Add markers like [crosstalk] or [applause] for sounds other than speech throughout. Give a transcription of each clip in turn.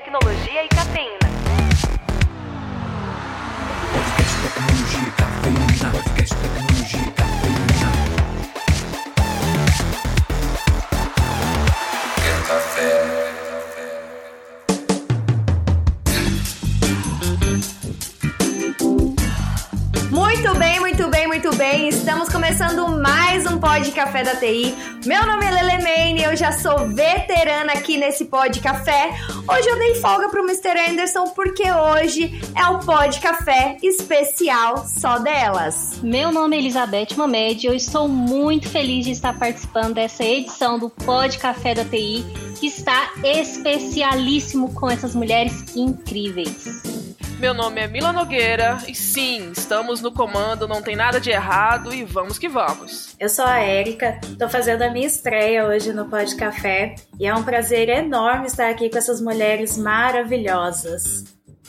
tecnologia e cafeína. Pod Café da TI. Meu nome é Lele Maine, eu já sou veterana aqui nesse Pod Café. Hoje eu dei folga pro Mr. Anderson porque hoje é o Pod Café especial só delas. Meu nome é Elizabeth Momed e eu estou muito feliz de estar participando dessa edição do Pod Café da TI, que está especialíssimo com essas mulheres incríveis. Meu nome é Mila Nogueira e sim, estamos no comando, não tem nada de errado e vamos que vamos. Eu sou a Érica, tô fazendo a minha estreia hoje no Pod Café e é um prazer enorme estar aqui com essas mulheres maravilhosas.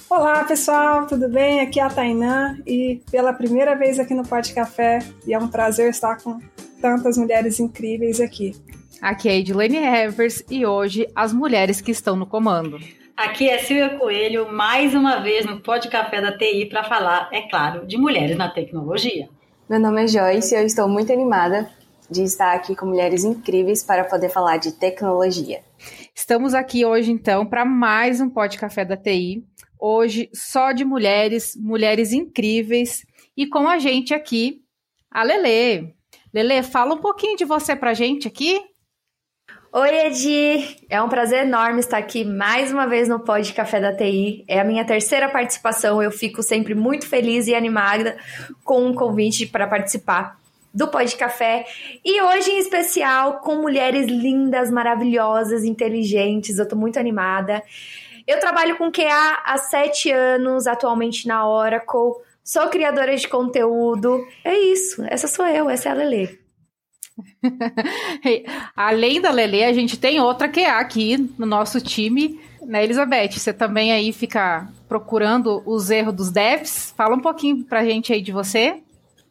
Olá pessoal, tudo bem? Aqui é a Tainã e pela primeira vez aqui no Pod Café e é um prazer estar com tantas mulheres incríveis aqui. Aqui é a Edilene Evers e hoje as mulheres que estão no comando. Aqui é Silvia Coelho, mais uma vez no Pod Café da TI para falar, é claro, de mulheres na tecnologia. Meu nome é Joyce e eu estou muito animada de estar aqui com mulheres incríveis para poder falar de tecnologia. Estamos aqui hoje então para mais um Pod Café da TI. Hoje só de mulheres, mulheres incríveis e com a gente aqui a Lele. Lele, fala um pouquinho de você pra gente aqui. Oi, Edi! É um prazer enorme estar aqui mais uma vez no Pod Café da TI. É a minha terceira participação. Eu fico sempre muito feliz e animada com um convite para participar do Pod Café. E hoje, em especial, com mulheres lindas, maravilhosas, inteligentes. Eu tô muito animada. Eu trabalho com QA há sete anos, atualmente na Oracle. Sou criadora de conteúdo. É isso. Essa sou eu, essa é a Lele. [laughs] Além da Lele, a gente tem outra QA aqui no nosso time, né, Elizabeth? Você também aí fica procurando os erros dos devs. Fala um pouquinho pra gente aí de você.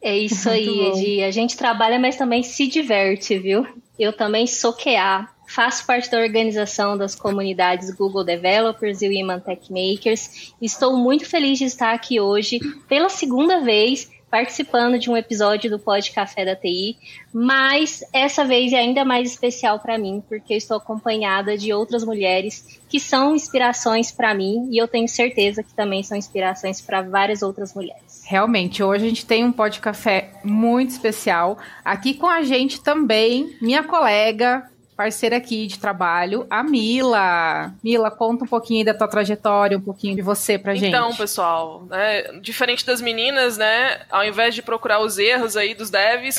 É isso aí, Edi. A gente trabalha, mas também se diverte, viu? Eu também sou QA, faço parte da organização das comunidades Google Developers e Women Tech Makers. Estou muito feliz de estar aqui hoje pela segunda vez participando de um episódio do Pod Café da TI, mas essa vez é ainda mais especial para mim, porque eu estou acompanhada de outras mulheres que são inspirações para mim e eu tenho certeza que também são inspirações para várias outras mulheres. Realmente, hoje a gente tem um Pod Café muito especial. Aqui com a gente também, minha colega, parceira aqui de trabalho, a Mila. Mila, conta um pouquinho da tua trajetória, um pouquinho de você pra gente. Então, pessoal, né, diferente das meninas, né, ao invés de procurar os erros aí dos devs,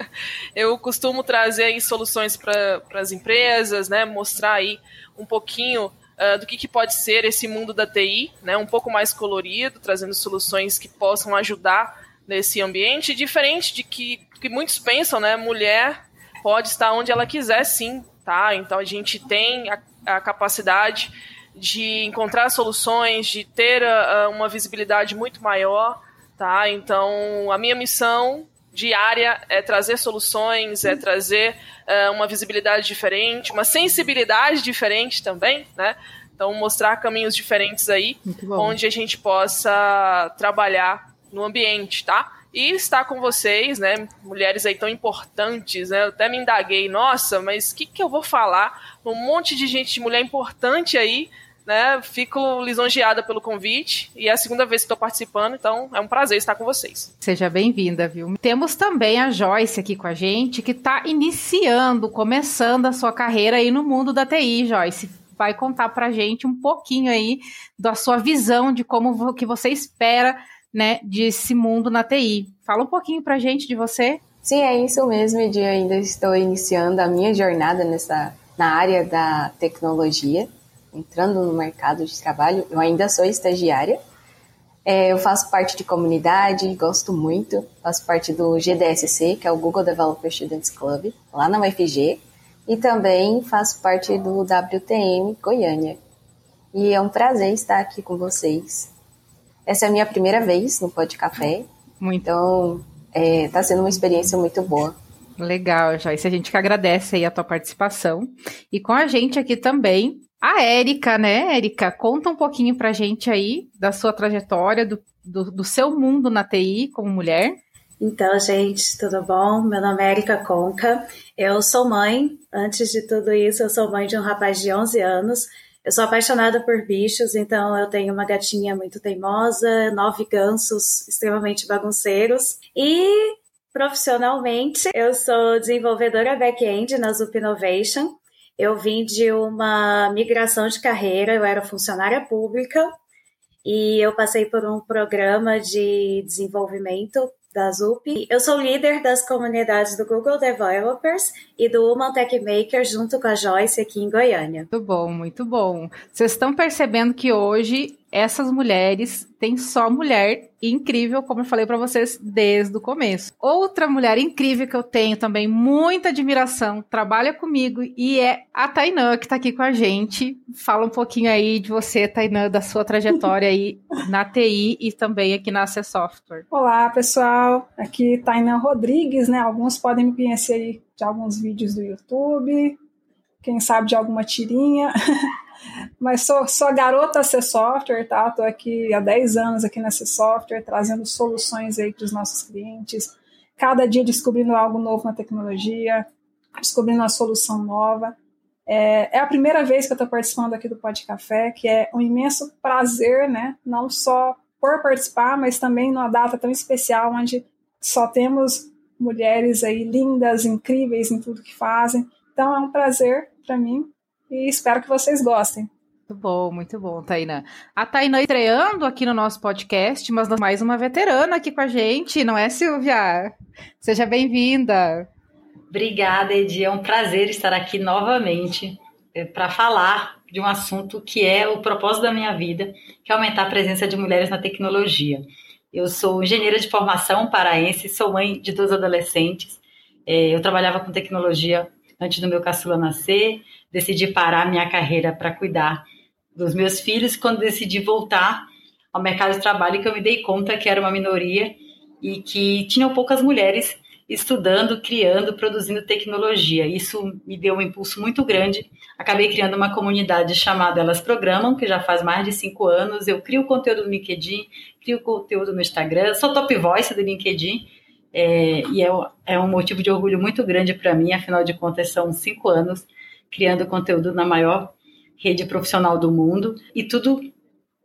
[laughs] eu costumo trazer aí soluções para as empresas, né, mostrar aí um pouquinho uh, do que, que pode ser esse mundo da TI, né, um pouco mais colorido, trazendo soluções que possam ajudar nesse ambiente, diferente de que, que muitos pensam, né, mulher pode estar onde ela quiser, sim, tá? Então a gente tem a, a capacidade de encontrar soluções, de ter uh, uma visibilidade muito maior, tá? Então a minha missão diária é trazer soluções, é trazer uh, uma visibilidade diferente, uma sensibilidade diferente também, né? Então mostrar caminhos diferentes aí, onde a gente possa trabalhar no ambiente, tá? E estar com vocês, né? Mulheres aí tão importantes, né? Eu até me indaguei, nossa, mas o que, que eu vou falar? Um monte de gente, de mulher importante aí, né? Fico lisonjeada pelo convite e é a segunda vez que estou participando, então é um prazer estar com vocês. Seja bem-vinda, viu? Temos também a Joyce aqui com a gente, que está iniciando, começando a sua carreira aí no mundo da TI, Joyce vai contar pra gente um pouquinho aí da sua visão de como que você espera né, desse mundo na TI. Fala um pouquinho pra gente de você. Sim, é isso mesmo, Edi. Ainda estou iniciando a minha jornada nessa, na área da tecnologia, entrando no mercado de trabalho. Eu ainda sou estagiária. É, eu faço parte de comunidade, gosto muito. Faço parte do GDSC, que é o Google Developer Students Club, lá na UFG. E também faço parte do WTM Goiânia. E é um prazer estar aqui com vocês essa é a minha primeira vez no Pod Café. Muito. Então, está é, sendo uma experiência muito boa. Legal, Joyce. A gente que agradece aí a tua participação. E com a gente aqui também, a Érica, né, Érica? Conta um pouquinho pra gente aí da sua trajetória, do, do, do seu mundo na TI como mulher. Então, gente, tudo bom? Meu nome é Erika Conca. Eu sou mãe. Antes de tudo isso, eu sou mãe de um rapaz de 11 anos. Eu sou apaixonada por bichos, então eu tenho uma gatinha muito teimosa, nove gansos extremamente bagunceiros. E profissionalmente, eu sou desenvolvedora back-end na Zup Innovation. Eu vim de uma migração de carreira, eu era funcionária pública e eu passei por um programa de desenvolvimento da ZUP. Eu sou líder das comunidades do Google Developers e do Human Tech Maker junto com a Joyce aqui em Goiânia. Muito bom, muito bom. Vocês estão percebendo que hoje essas mulheres têm só mulher incrível, como eu falei para vocês desde o começo. Outra mulher incrível que eu tenho também muita admiração, trabalha comigo e é a Tainã que tá aqui com a gente. Fala um pouquinho aí de você, Tainã, da sua trajetória aí [laughs] na TI e também aqui na AC Software. Olá, pessoal. Aqui Tainã Rodrigues, né? Alguns podem me conhecer aí de alguns vídeos do YouTube, quem sabe de alguma tirinha. [laughs] Mas sou, sou garota C Software, tá? Estou aqui há 10 anos aqui na C Software, trazendo soluções aí para os nossos clientes. Cada dia descobrindo algo novo na tecnologia, descobrindo uma solução nova. É, é a primeira vez que eu estou participando aqui do Pod Café, que é um imenso prazer, né? Não só por participar, mas também numa data tão especial, onde só temos mulheres aí lindas, incríveis em tudo que fazem. Então é um prazer para mim e espero que vocês gostem. Muito bom, muito bom, Taina. A Taina estreando aqui no nosso podcast, mas mais uma veterana aqui com a gente, não é, Silvia? Seja bem-vinda. Obrigada, Edi. É um prazer estar aqui novamente é, para falar de um assunto que é o propósito da minha vida, que é aumentar a presença de mulheres na tecnologia. Eu sou engenheira de formação paraense, sou mãe de dois adolescentes. É, eu trabalhava com tecnologia antes do meu caçula nascer, decidi parar minha carreira para cuidar dos meus filhos. Quando decidi voltar ao mercado de trabalho, que eu me dei conta que era uma minoria e que tinham poucas mulheres estudando, criando, produzindo tecnologia. Isso me deu um impulso muito grande. Acabei criando uma comunidade chamada Elas Programam, que já faz mais de cinco anos. Eu crio conteúdo no LinkedIn, crio conteúdo no Instagram, sou top voice do LinkedIn é, e é, é, um motivo de orgulho muito grande para mim, afinal de contas, são cinco anos criando conteúdo na maior rede profissional do mundo e tudo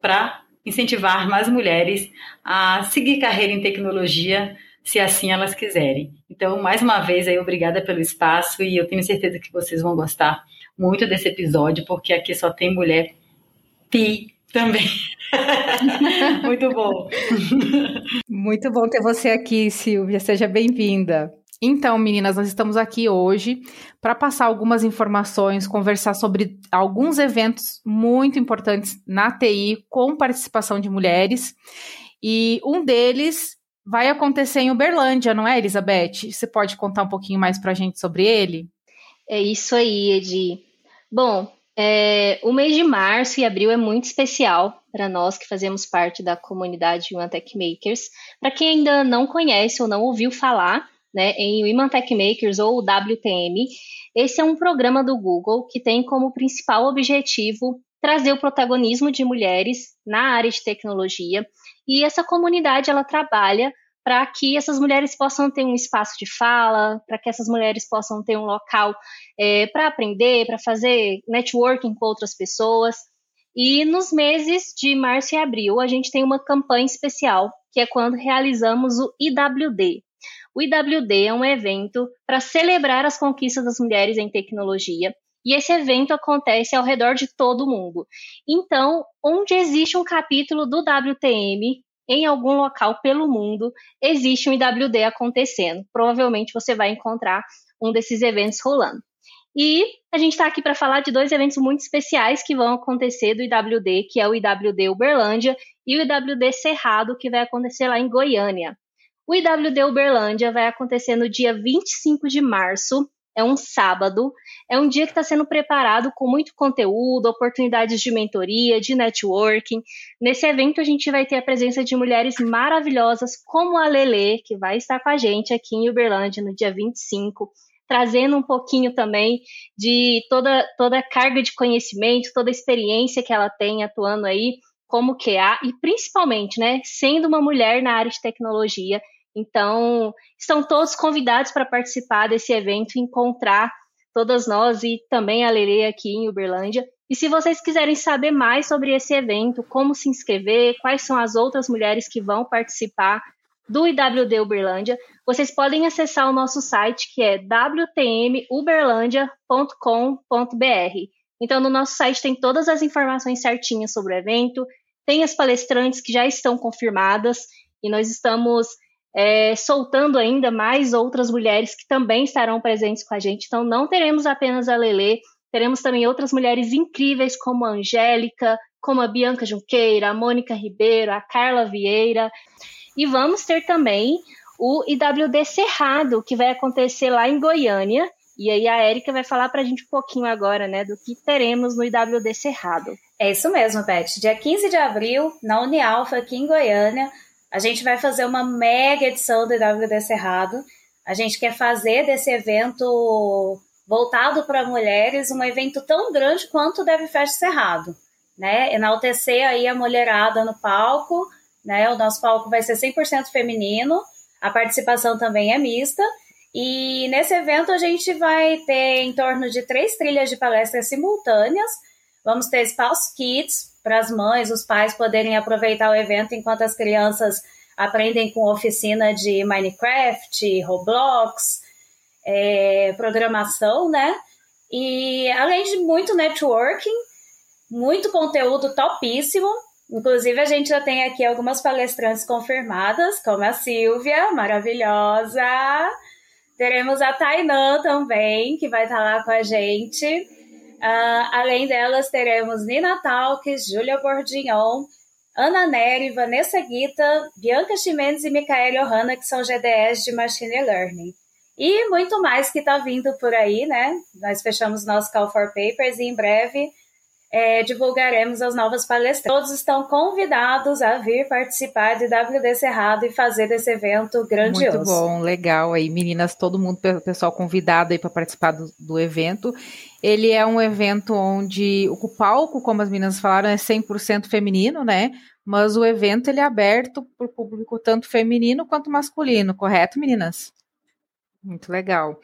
para incentivar mais mulheres a seguir carreira em tecnologia, se assim elas quiserem. Então, mais uma vez, aí, obrigada pelo espaço e eu tenho certeza que vocês vão gostar muito desse episódio, porque aqui só tem mulher pi também. [laughs] Muito bom. Muito bom ter você aqui, Silvia. Seja bem-vinda. Então, meninas, nós estamos aqui hoje para passar algumas informações, conversar sobre alguns eventos muito importantes na TI com participação de mulheres. E um deles vai acontecer em Uberlândia, não é, Elizabeth? Você pode contar um pouquinho mais para a gente sobre ele? É isso aí, Edi. Bom, é, o mês de março e abril é muito especial para nós que fazemos parte da comunidade Human Tech Makers. Para quem ainda não conhece ou não ouviu falar né, em Women Tech Makers ou WTM, esse é um programa do Google que tem como principal objetivo trazer o protagonismo de mulheres na área de tecnologia. E essa comunidade ela trabalha para que essas mulheres possam ter um espaço de fala, para que essas mulheres possam ter um local é, para aprender, para fazer networking com outras pessoas. E nos meses de março e abril, a gente tem uma campanha especial, que é quando realizamos o IWD. O IWD é um evento para celebrar as conquistas das mulheres em tecnologia. E esse evento acontece ao redor de todo o mundo. Então, onde existe um capítulo do WTM, em algum local pelo mundo, existe um IWD acontecendo. Provavelmente você vai encontrar um desses eventos rolando. E a gente está aqui para falar de dois eventos muito especiais que vão acontecer do IWD, que é o IWD Uberlândia e o IWD Cerrado, que vai acontecer lá em Goiânia. O IWD Uberlândia vai acontecer no dia 25 de março, é um sábado, é um dia que está sendo preparado com muito conteúdo, oportunidades de mentoria, de networking. Nesse evento a gente vai ter a presença de mulheres maravilhosas como a Lele, que vai estar com a gente aqui em Uberlândia no dia 25, trazendo um pouquinho também de toda, toda a carga de conhecimento, toda a experiência que ela tem atuando aí como QA e principalmente, né, sendo uma mulher na área de tecnologia, então, estão todos convidados para participar desse evento, encontrar todas nós e também a Lele aqui em Uberlândia. E se vocês quiserem saber mais sobre esse evento, como se inscrever, quais são as outras mulheres que vão participar do IWD Uberlândia, vocês podem acessar o nosso site que é wtmuberlandia.com.br. Então, no nosso site tem todas as informações certinhas sobre o evento, tem as palestrantes que já estão confirmadas e nós estamos é, soltando ainda mais outras mulheres que também estarão presentes com a gente. Então, não teremos apenas a Lele, teremos também outras mulheres incríveis, como a Angélica, como a Bianca Junqueira, a Mônica Ribeiro, a Carla Vieira. E vamos ter também o IWD Cerrado, que vai acontecer lá em Goiânia. E aí a Érica vai falar para a gente um pouquinho agora, né, do que teremos no IWD Cerrado. É isso mesmo, Beth. Dia 15 de abril, na Unialfa, aqui em Goiânia, a gente vai fazer uma mega edição do IWD Cerrado. A gente quer fazer desse evento voltado para mulheres um evento tão grande quanto o Deve Fest Cerrado, né? Enaltecer aí a mulherada no palco, né? O nosso palco vai ser 100% feminino, a participação também é mista. E nesse evento a gente vai ter em torno de três trilhas de palestras simultâneas. Vamos ter espaço kits para as mães, os pais poderem aproveitar o evento enquanto as crianças aprendem com oficina de Minecraft, Roblox, é, programação, né? E além de muito networking, muito conteúdo topíssimo. Inclusive, a gente já tem aqui algumas palestrantes confirmadas, como a Silvia, maravilhosa. Teremos a Tainã também, que vai estar lá com a gente. Uh, além delas, teremos Nina Talques, Júlia Bordignon, Ana Neri, Vanessa Guita, Bianca Chimenez e Micaela Johanna, que são GDS de Machine Learning. E muito mais que está vindo por aí, né? Nós fechamos nosso Call for Papers e em breve é, divulgaremos as novas palestras. Todos estão convidados a vir participar de WD Cerrado e fazer desse evento grandioso. Muito bom, legal aí, meninas, todo mundo, pessoal convidado aí para participar do, do, evento. Ele é um evento onde o palco, como as meninas falaram, é 100% feminino, né? Mas o evento ele é aberto para o público tanto feminino quanto masculino, correto, meninas? Muito legal.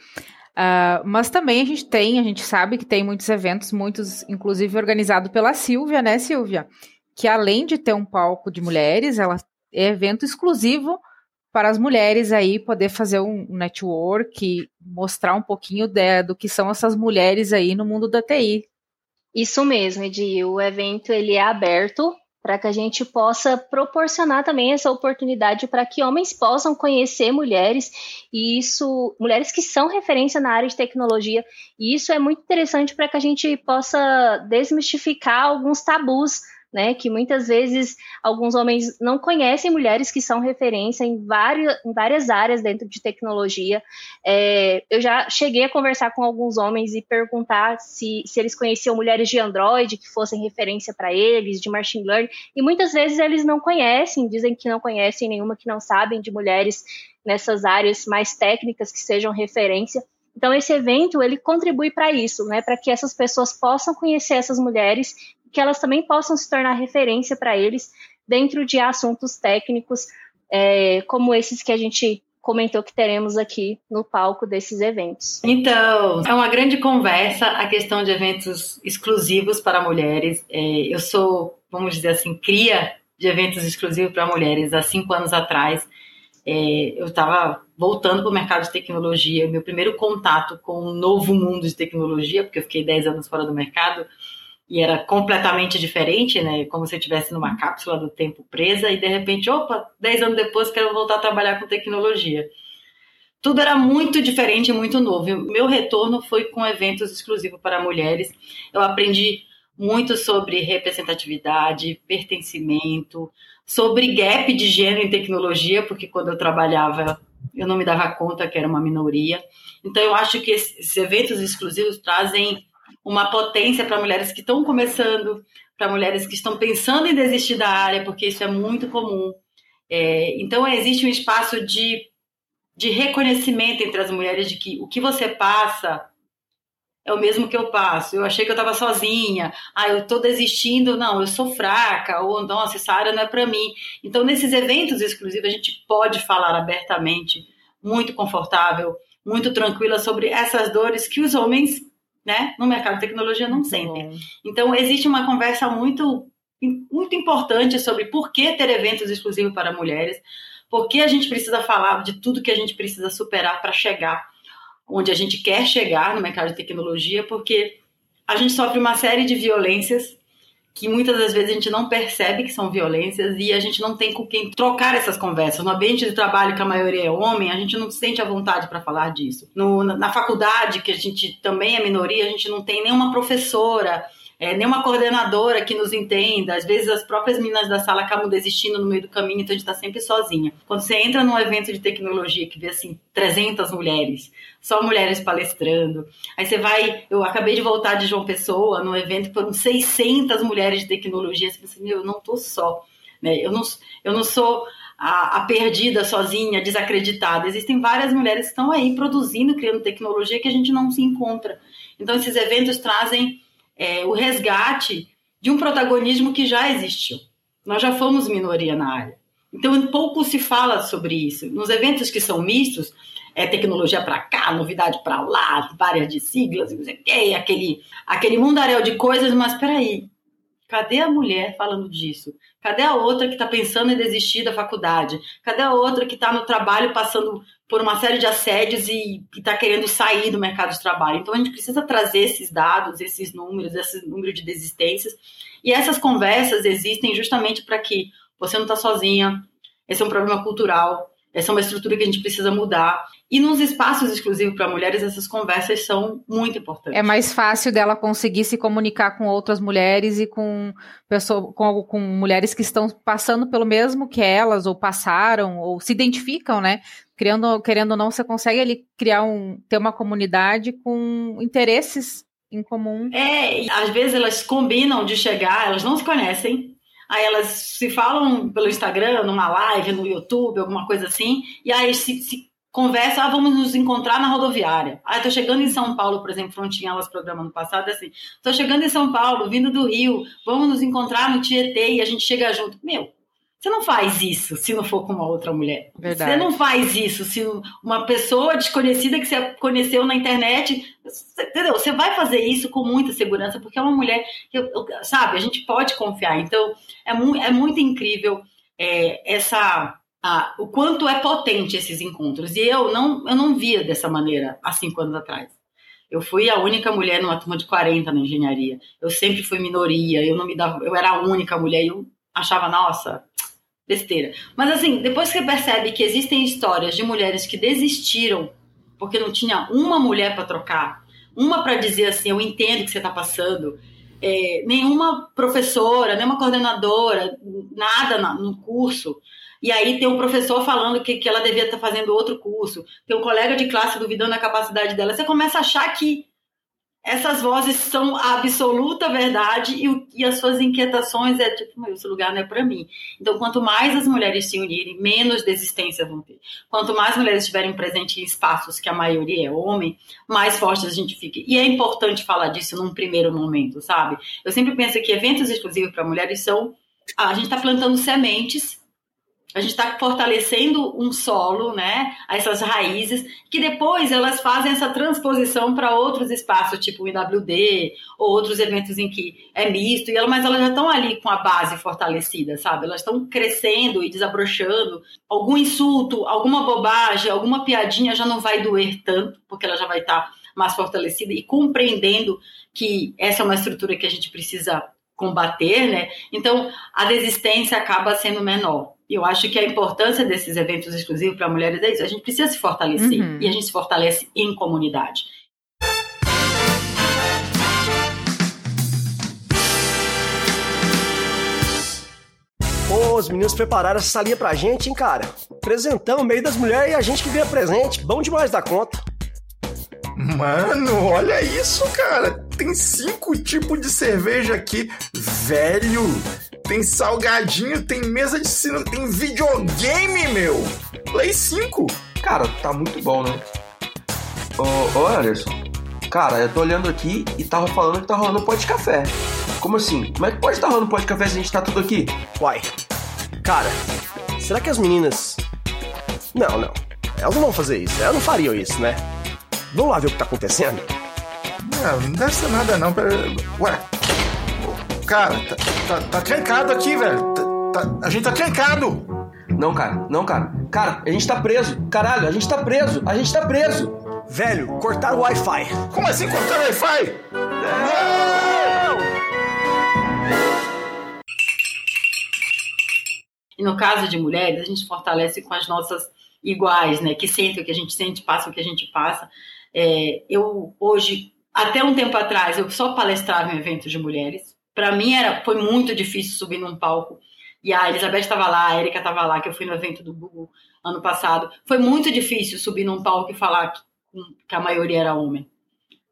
Uh, mas também a gente tem, a gente sabe que tem muitos eventos, muitos, inclusive, organizado pela Silvia, né, Silvia? Que além de ter um palco de mulheres, ela é evento exclusivo para as mulheres aí poder fazer um network, mostrar um pouquinho de, do que são essas mulheres aí no mundo da TI. Isso mesmo, Edi. O evento ele é aberto para que a gente possa proporcionar também essa oportunidade para que homens possam conhecer mulheres e isso, mulheres que são referência na área de tecnologia, e isso é muito interessante para que a gente possa desmistificar alguns tabus né? Que muitas vezes alguns homens não conhecem mulheres que são referência em, vários, em várias áreas dentro de tecnologia. É, eu já cheguei a conversar com alguns homens e perguntar se, se eles conheciam mulheres de Android que fossem referência para eles, de machine learning, e muitas vezes eles não conhecem, dizem que não conhecem nenhuma, que não sabem de mulheres nessas áreas mais técnicas que sejam referência. Então esse evento ele contribui para isso, né, para que essas pessoas possam conhecer essas mulheres que elas também possam se tornar referência para eles dentro de assuntos técnicos é, como esses que a gente comentou que teremos aqui no palco desses eventos. Então, é uma grande conversa a questão de eventos exclusivos para mulheres. É, eu sou, vamos dizer assim, cria de eventos exclusivos para mulheres há cinco anos atrás. É, eu estava voltando para o mercado de tecnologia, meu primeiro contato com um novo mundo de tecnologia, porque eu fiquei dez anos fora do mercado, e era completamente diferente, né? Como se eu estivesse numa cápsula do tempo presa e de repente, opa, dez anos depois quero voltar a trabalhar com tecnologia. Tudo era muito diferente muito novo. meu retorno foi com eventos exclusivos para mulheres. Eu aprendi muito sobre representatividade, pertencimento, sobre gap de gênero em tecnologia, porque quando eu trabalhava eu não me dava conta que era uma minoria. Então, eu acho que esses eventos exclusivos trazem uma potência para mulheres que estão começando, para mulheres que estão pensando em desistir da área, porque isso é muito comum. É, então, existe um espaço de, de reconhecimento entre as mulheres de que o que você passa é o mesmo que eu passo. Eu achei que eu estava sozinha. Ah, eu estou desistindo. Não, eu sou fraca. Ou, nossa, essa área não é para mim. Então, nesses eventos exclusivos, a gente pode falar abertamente, muito confortável, muito tranquila sobre essas dores que os homens, né, no mercado de tecnologia não sentem. Então, existe uma conversa muito, muito importante sobre por que ter eventos exclusivos para mulheres, por que a gente precisa falar de tudo que a gente precisa superar para chegar onde a gente quer chegar no mercado de tecnologia, porque a gente sofre uma série de violências que muitas das vezes a gente não percebe que são violências e a gente não tem com quem trocar essas conversas. No ambiente de trabalho que a maioria é homem, a gente não se sente à vontade para falar disso. No, na faculdade, que a gente também é minoria, a gente não tem nenhuma professora é, nenhuma coordenadora que nos entenda. Às vezes as próprias meninas da sala acabam desistindo no meio do caminho, então a gente está sempre sozinha. Quando você entra num evento de tecnologia que vê assim 300 mulheres, só mulheres palestrando, aí você vai. Eu acabei de voltar de João Pessoa, num evento que foram 600 mulheres de tecnologia. Você pensa, meu, eu não tô só. Né? Eu, não, eu não sou a, a, perdida, sozinha, desacreditada. Existem várias mulheres que estão aí produzindo, criando tecnologia que a gente não se encontra. Então, esses eventos trazem é, o resgate de um protagonismo que já existiu. Nós já fomos minoria na área. Então, pouco se fala sobre isso. Nos eventos que são mistos, é tecnologia para cá, novidade para lá, várias de siglas, não sei o quê, aquele, aquele mundaréu de coisas, mas peraí, cadê a mulher falando disso? Cadê a outra que está pensando em desistir da faculdade? Cadê a outra que está no trabalho passando por uma série de assédios e está querendo sair do mercado de trabalho. Então a gente precisa trazer esses dados, esses números, esse número de desistências. E essas conversas existem justamente para que você não está sozinha. Esse é um problema cultural. Essa é uma estrutura que a gente precisa mudar. E nos espaços exclusivos para mulheres, essas conversas são muito importantes. É mais fácil dela conseguir se comunicar com outras mulheres e com, pessoa, com, com mulheres que estão passando pelo mesmo que elas, ou passaram, ou se identificam, né? Criando, querendo ou não, você consegue ali criar um, ter uma comunidade com interesses em comum. É, às vezes elas combinam de chegar, elas não se conhecem, aí elas se falam pelo Instagram, numa live, no YouTube, alguma coisa assim, e aí se, se conversa, ah, vamos nos encontrar na rodoviária. Ah, tô chegando em São Paulo, por exemplo, Frontinha, elas programam no passado, é assim, tô chegando em São Paulo, vindo do Rio, vamos nos encontrar no Tietê e a gente chega junto. Meu, você não faz isso se não for com uma outra mulher. Verdade. Você não faz isso se uma pessoa desconhecida que você conheceu na internet, entendeu? Você vai fazer isso com muita segurança, porque é uma mulher que, sabe, a gente pode confiar. Então, é, mu é muito incrível é, essa ah, o quanto é potente esses encontros. E eu não, eu não via dessa maneira há cinco anos atrás. Eu fui a única mulher numa turma de 40 na engenharia. Eu sempre fui minoria, eu não me dava, eu era a única mulher e eu achava, nossa, besteira. Mas assim, depois que você percebe que existem histórias de mulheres que desistiram porque não tinha uma mulher para trocar, uma para dizer assim, eu entendo o que você está passando, é, nenhuma professora, nenhuma coordenadora, nada no curso e aí tem um professor falando que, que ela devia estar fazendo outro curso, tem um colega de classe duvidando da capacidade dela. Você começa a achar que essas vozes são a absoluta verdade e, e as suas inquietações é tipo, esse lugar não é para mim. Então, quanto mais as mulheres se unirem, menos desistência vão ter. Quanto mais mulheres estiverem presentes em espaços que a maioria é homem, mais fortes a gente fica. E é importante falar disso num primeiro momento, sabe? Eu sempre penso que eventos exclusivos para mulheres são. A gente está plantando sementes a gente está fortalecendo um solo, né? Essas raízes, que depois elas fazem essa transposição para outros espaços, tipo o IWD, ou outros eventos em que é misto, e mas elas já estão ali com a base fortalecida, sabe? Elas estão crescendo e desabrochando. Algum insulto, alguma bobagem, alguma piadinha já não vai doer tanto, porque ela já vai estar tá mais fortalecida e compreendendo que essa é uma estrutura que a gente precisa combater, né? Então a desistência acaba sendo menor eu acho que a importância desses eventos exclusivos para mulheres é isso. A gente precisa se fortalecer. Uhum. E a gente se fortalece em comunidade. os meninos prepararam essa salinha pra gente, hein, cara? Presentão, meio das mulheres e a gente que ganha presente. Bom demais da conta. Mano, olha isso, cara. Tem cinco tipos de cerveja aqui. Velho, tem salgadinho, tem mesa de cinema, tem videogame, meu. Play 5. Cara, tá muito bom, né? Ô, ô Anderson, cara, eu tô olhando aqui e tava falando que tá rolando pó de café. Como assim? Como é que pode estar tá rolando pó de café se a gente tá tudo aqui? Uai, cara, será que as meninas. Não, não. Elas não vão fazer isso. Elas não fariam isso, né? Vamos lá ver o que tá acontecendo? Não, não deve ser nada não. Pera... Ué. Cara, tá, tá, tá trancado aqui, velho. Tá, tá, a gente tá trancado. Não, cara, não, cara. Cara, a gente tá preso. Caralho, a gente tá preso. A gente tá preso. Velho, cortaram o Wi-Fi. Como assim cortaram o Wi-Fi? Não! E no caso de mulheres, a gente fortalece com as nossas iguais, né? Que sentem o que a gente sente, passam o que a gente passa. É, eu hoje, até um tempo atrás, eu só palestrava em eventos de mulheres. Para mim era, foi muito difícil subir num palco e a Elizabeth estava lá, a Erika estava lá, que eu fui no evento do Google ano passado. Foi muito difícil subir num palco e falar que, que a maioria era homem.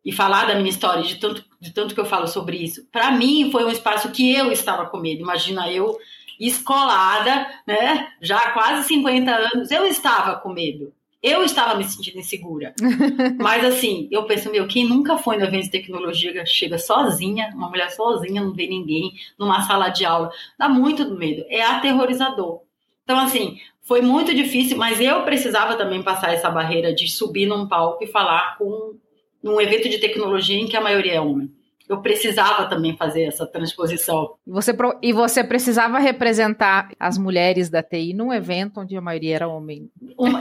E falar da minha história, de tanto, de tanto que eu falo sobre isso. Para mim, foi um espaço que eu estava com medo. Imagina eu, escolada, né? Já há quase 50 anos, eu estava com medo. Eu estava me sentindo insegura. [laughs] Mas assim, eu penso, meu, quem nunca foi no evento de tecnologia chega sozinha, uma mulher sozinha, não vê ninguém, numa sala de aula, dá muito medo. É aterrorizador. Então, assim, foi muito difícil, mas eu precisava também passar essa barreira de subir num palco e falar com num evento de tecnologia em que a maioria é homem eu precisava também fazer essa transposição. Você, e você precisava representar as mulheres da TI num evento onde a maioria era homem.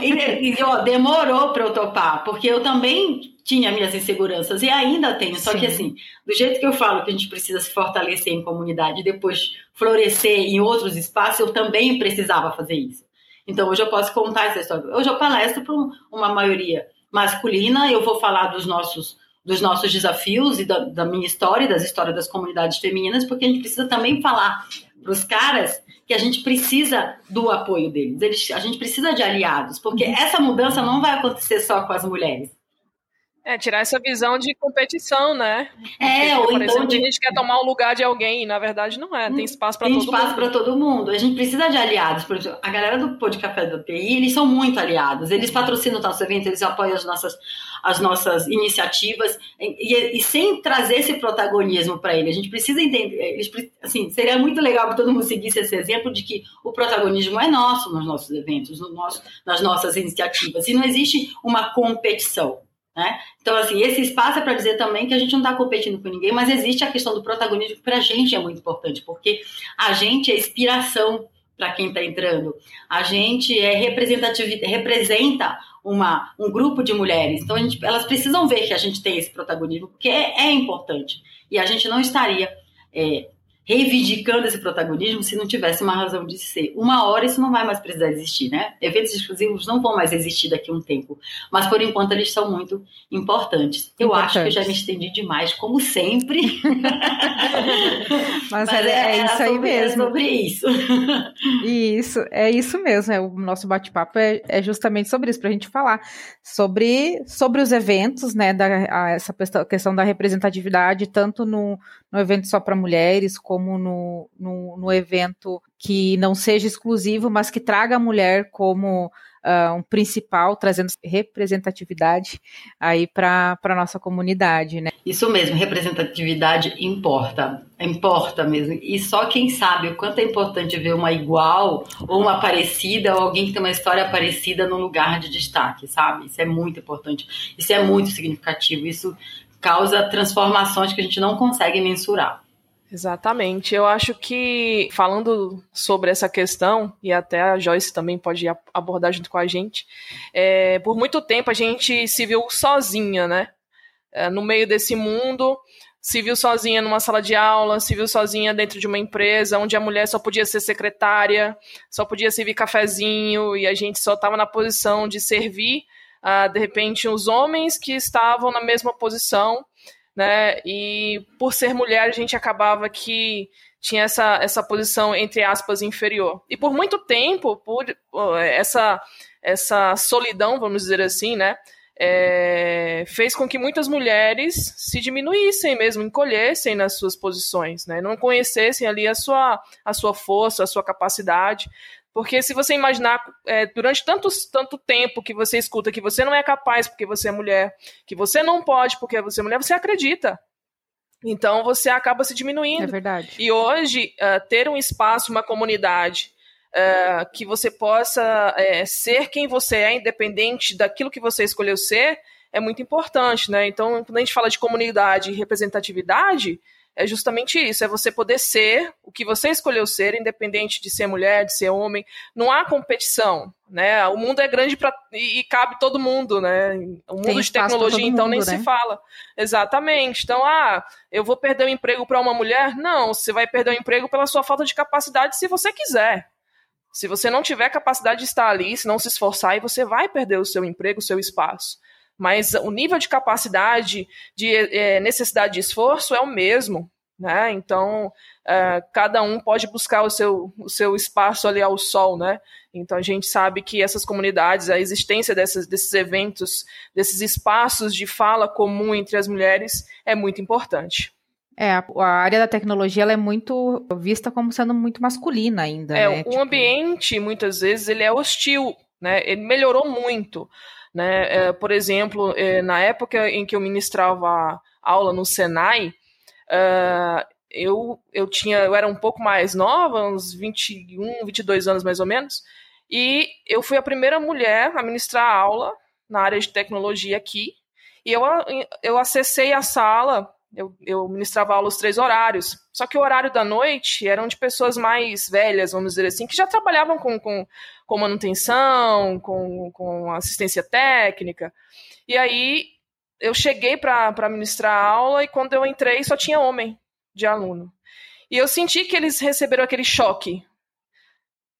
E, e ó, demorou para eu topar, porque eu também tinha minhas inseguranças e ainda tenho. Só Sim. que assim, do jeito que eu falo que a gente precisa se fortalecer em comunidade e depois florescer em outros espaços, eu também precisava fazer isso. Então hoje eu posso contar essa história. Hoje eu palestro para uma maioria masculina, eu vou falar dos nossos dos nossos desafios e da, da minha história e das histórias das comunidades femininas, porque a gente precisa também falar para os caras que a gente precisa do apoio deles. Eles, a gente precisa de aliados, porque uhum. essa mudança não vai acontecer só com as mulheres. É, tirar essa visão de competição, né? É, Porque, ou então de... a gente quer tomar o lugar de alguém, na verdade não é, tem hum, espaço para todo mundo. Tem espaço para todo mundo. A gente precisa de aliados. Por exemplo, a galera do Pô de Café do TI, eles são muito aliados. Eles patrocinam o nosso evento, eles apoiam as nossas, as nossas iniciativas, e, e sem trazer esse protagonismo para ele. A gente precisa entender, eles, assim, seria muito legal que todo mundo seguisse esse exemplo de que o protagonismo é nosso nos nossos eventos, no nosso, nas nossas iniciativas, e não existe uma competição. Né? Então, assim, esse espaço é para dizer também que a gente não está competindo com ninguém, mas existe a questão do protagonismo que para a gente é muito importante, porque a gente é inspiração para quem está entrando. A gente é representatividade, representa uma, um grupo de mulheres. Então, gente, elas precisam ver que a gente tem esse protagonismo, porque é, é importante. E a gente não estaria é, reivindicando esse protagonismo se não tivesse uma razão de ser. Uma hora isso não vai mais precisar existir, né? Eventos exclusivos não vão mais existir daqui a um tempo, mas por enquanto eles são muito importantes. Eu importantes. acho que eu já me estendi demais, como sempre. [laughs] mas, mas é, é, isso aí sobre, mesmo. É sobre isso. [laughs] Isso, é isso mesmo. É, o nosso bate-papo é, é, justamente sobre isso, para a gente falar sobre, sobre os eventos, né? Da, a, essa questão da representatividade, tanto no, no evento só para mulheres, como no, no, no evento que não seja exclusivo, mas que traga a mulher como uh, um principal, trazendo representatividade aí para a nossa comunidade, né? Isso mesmo, representatividade importa, importa mesmo. E só quem sabe o quanto é importante ver uma igual ou uma parecida ou alguém que tem uma história parecida no lugar de destaque, sabe? Isso é muito importante, isso é muito significativo, isso causa transformações que a gente não consegue mensurar. Exatamente. Eu acho que, falando sobre essa questão, e até a Joyce também pode abordar junto com a gente, é, por muito tempo a gente se viu sozinha, né? É, no meio desse mundo, se viu sozinha numa sala de aula, se viu sozinha dentro de uma empresa, onde a mulher só podia ser secretária, só podia servir cafezinho, e a gente só estava na posição de servir, uh, de repente, os homens que estavam na mesma posição né? E por ser mulher, a gente acabava que tinha essa, essa posição, entre aspas, inferior. E por muito tempo, por essa, essa solidão, vamos dizer assim, né? É, fez com que muitas mulheres se diminuíssem mesmo, encolhessem nas suas posições, né? não conhecessem ali a sua, a sua força, a sua capacidade. Porque se você imaginar, é, durante tanto, tanto tempo que você escuta que você não é capaz porque você é mulher, que você não pode porque você é mulher, você acredita. Então você acaba se diminuindo. É verdade. E hoje, uh, ter um espaço, uma comunidade uh, que você possa uh, ser quem você é, independente daquilo que você escolheu ser, é muito importante, né? Então, quando a gente fala de comunidade e representatividade, é justamente isso, é você poder ser o que você escolheu ser, independente de ser mulher, de ser homem. Não há competição, né? O mundo é grande pra, e, e cabe todo mundo, né? O mundo de tecnologia, então, mundo, nem né? se fala. Exatamente. Então, ah, eu vou perder o emprego para uma mulher? Não, você vai perder o emprego pela sua falta de capacidade se você quiser. Se você não tiver capacidade de estar ali, se não se esforçar, aí você vai perder o seu emprego, o seu espaço mas o nível de capacidade, de é, necessidade de esforço é o mesmo. Né? Então, é, cada um pode buscar o seu, o seu espaço ali ao sol, né? Então, a gente sabe que essas comunidades, a existência dessas, desses eventos, desses espaços de fala comum entre as mulheres é muito importante. É, a, a área da tecnologia ela é muito vista como sendo muito masculina ainda. É, né? o tipo... ambiente, muitas vezes, ele é hostil, né? Ele melhorou muito. Né? É, por exemplo, é, na época em que eu ministrava aula no Senai, uh, eu, eu tinha eu era um pouco mais nova, uns 21, 22 anos mais ou menos, e eu fui a primeira mulher a ministrar aula na área de tecnologia aqui, e eu, eu acessei a sala eu, eu ministrava aula os três horários. Só que o horário da noite eram de pessoas mais velhas, vamos dizer assim, que já trabalhavam com, com, com manutenção, com, com assistência técnica. E aí eu cheguei para ministrar a aula e quando eu entrei só tinha homem de aluno. E eu senti que eles receberam aquele choque,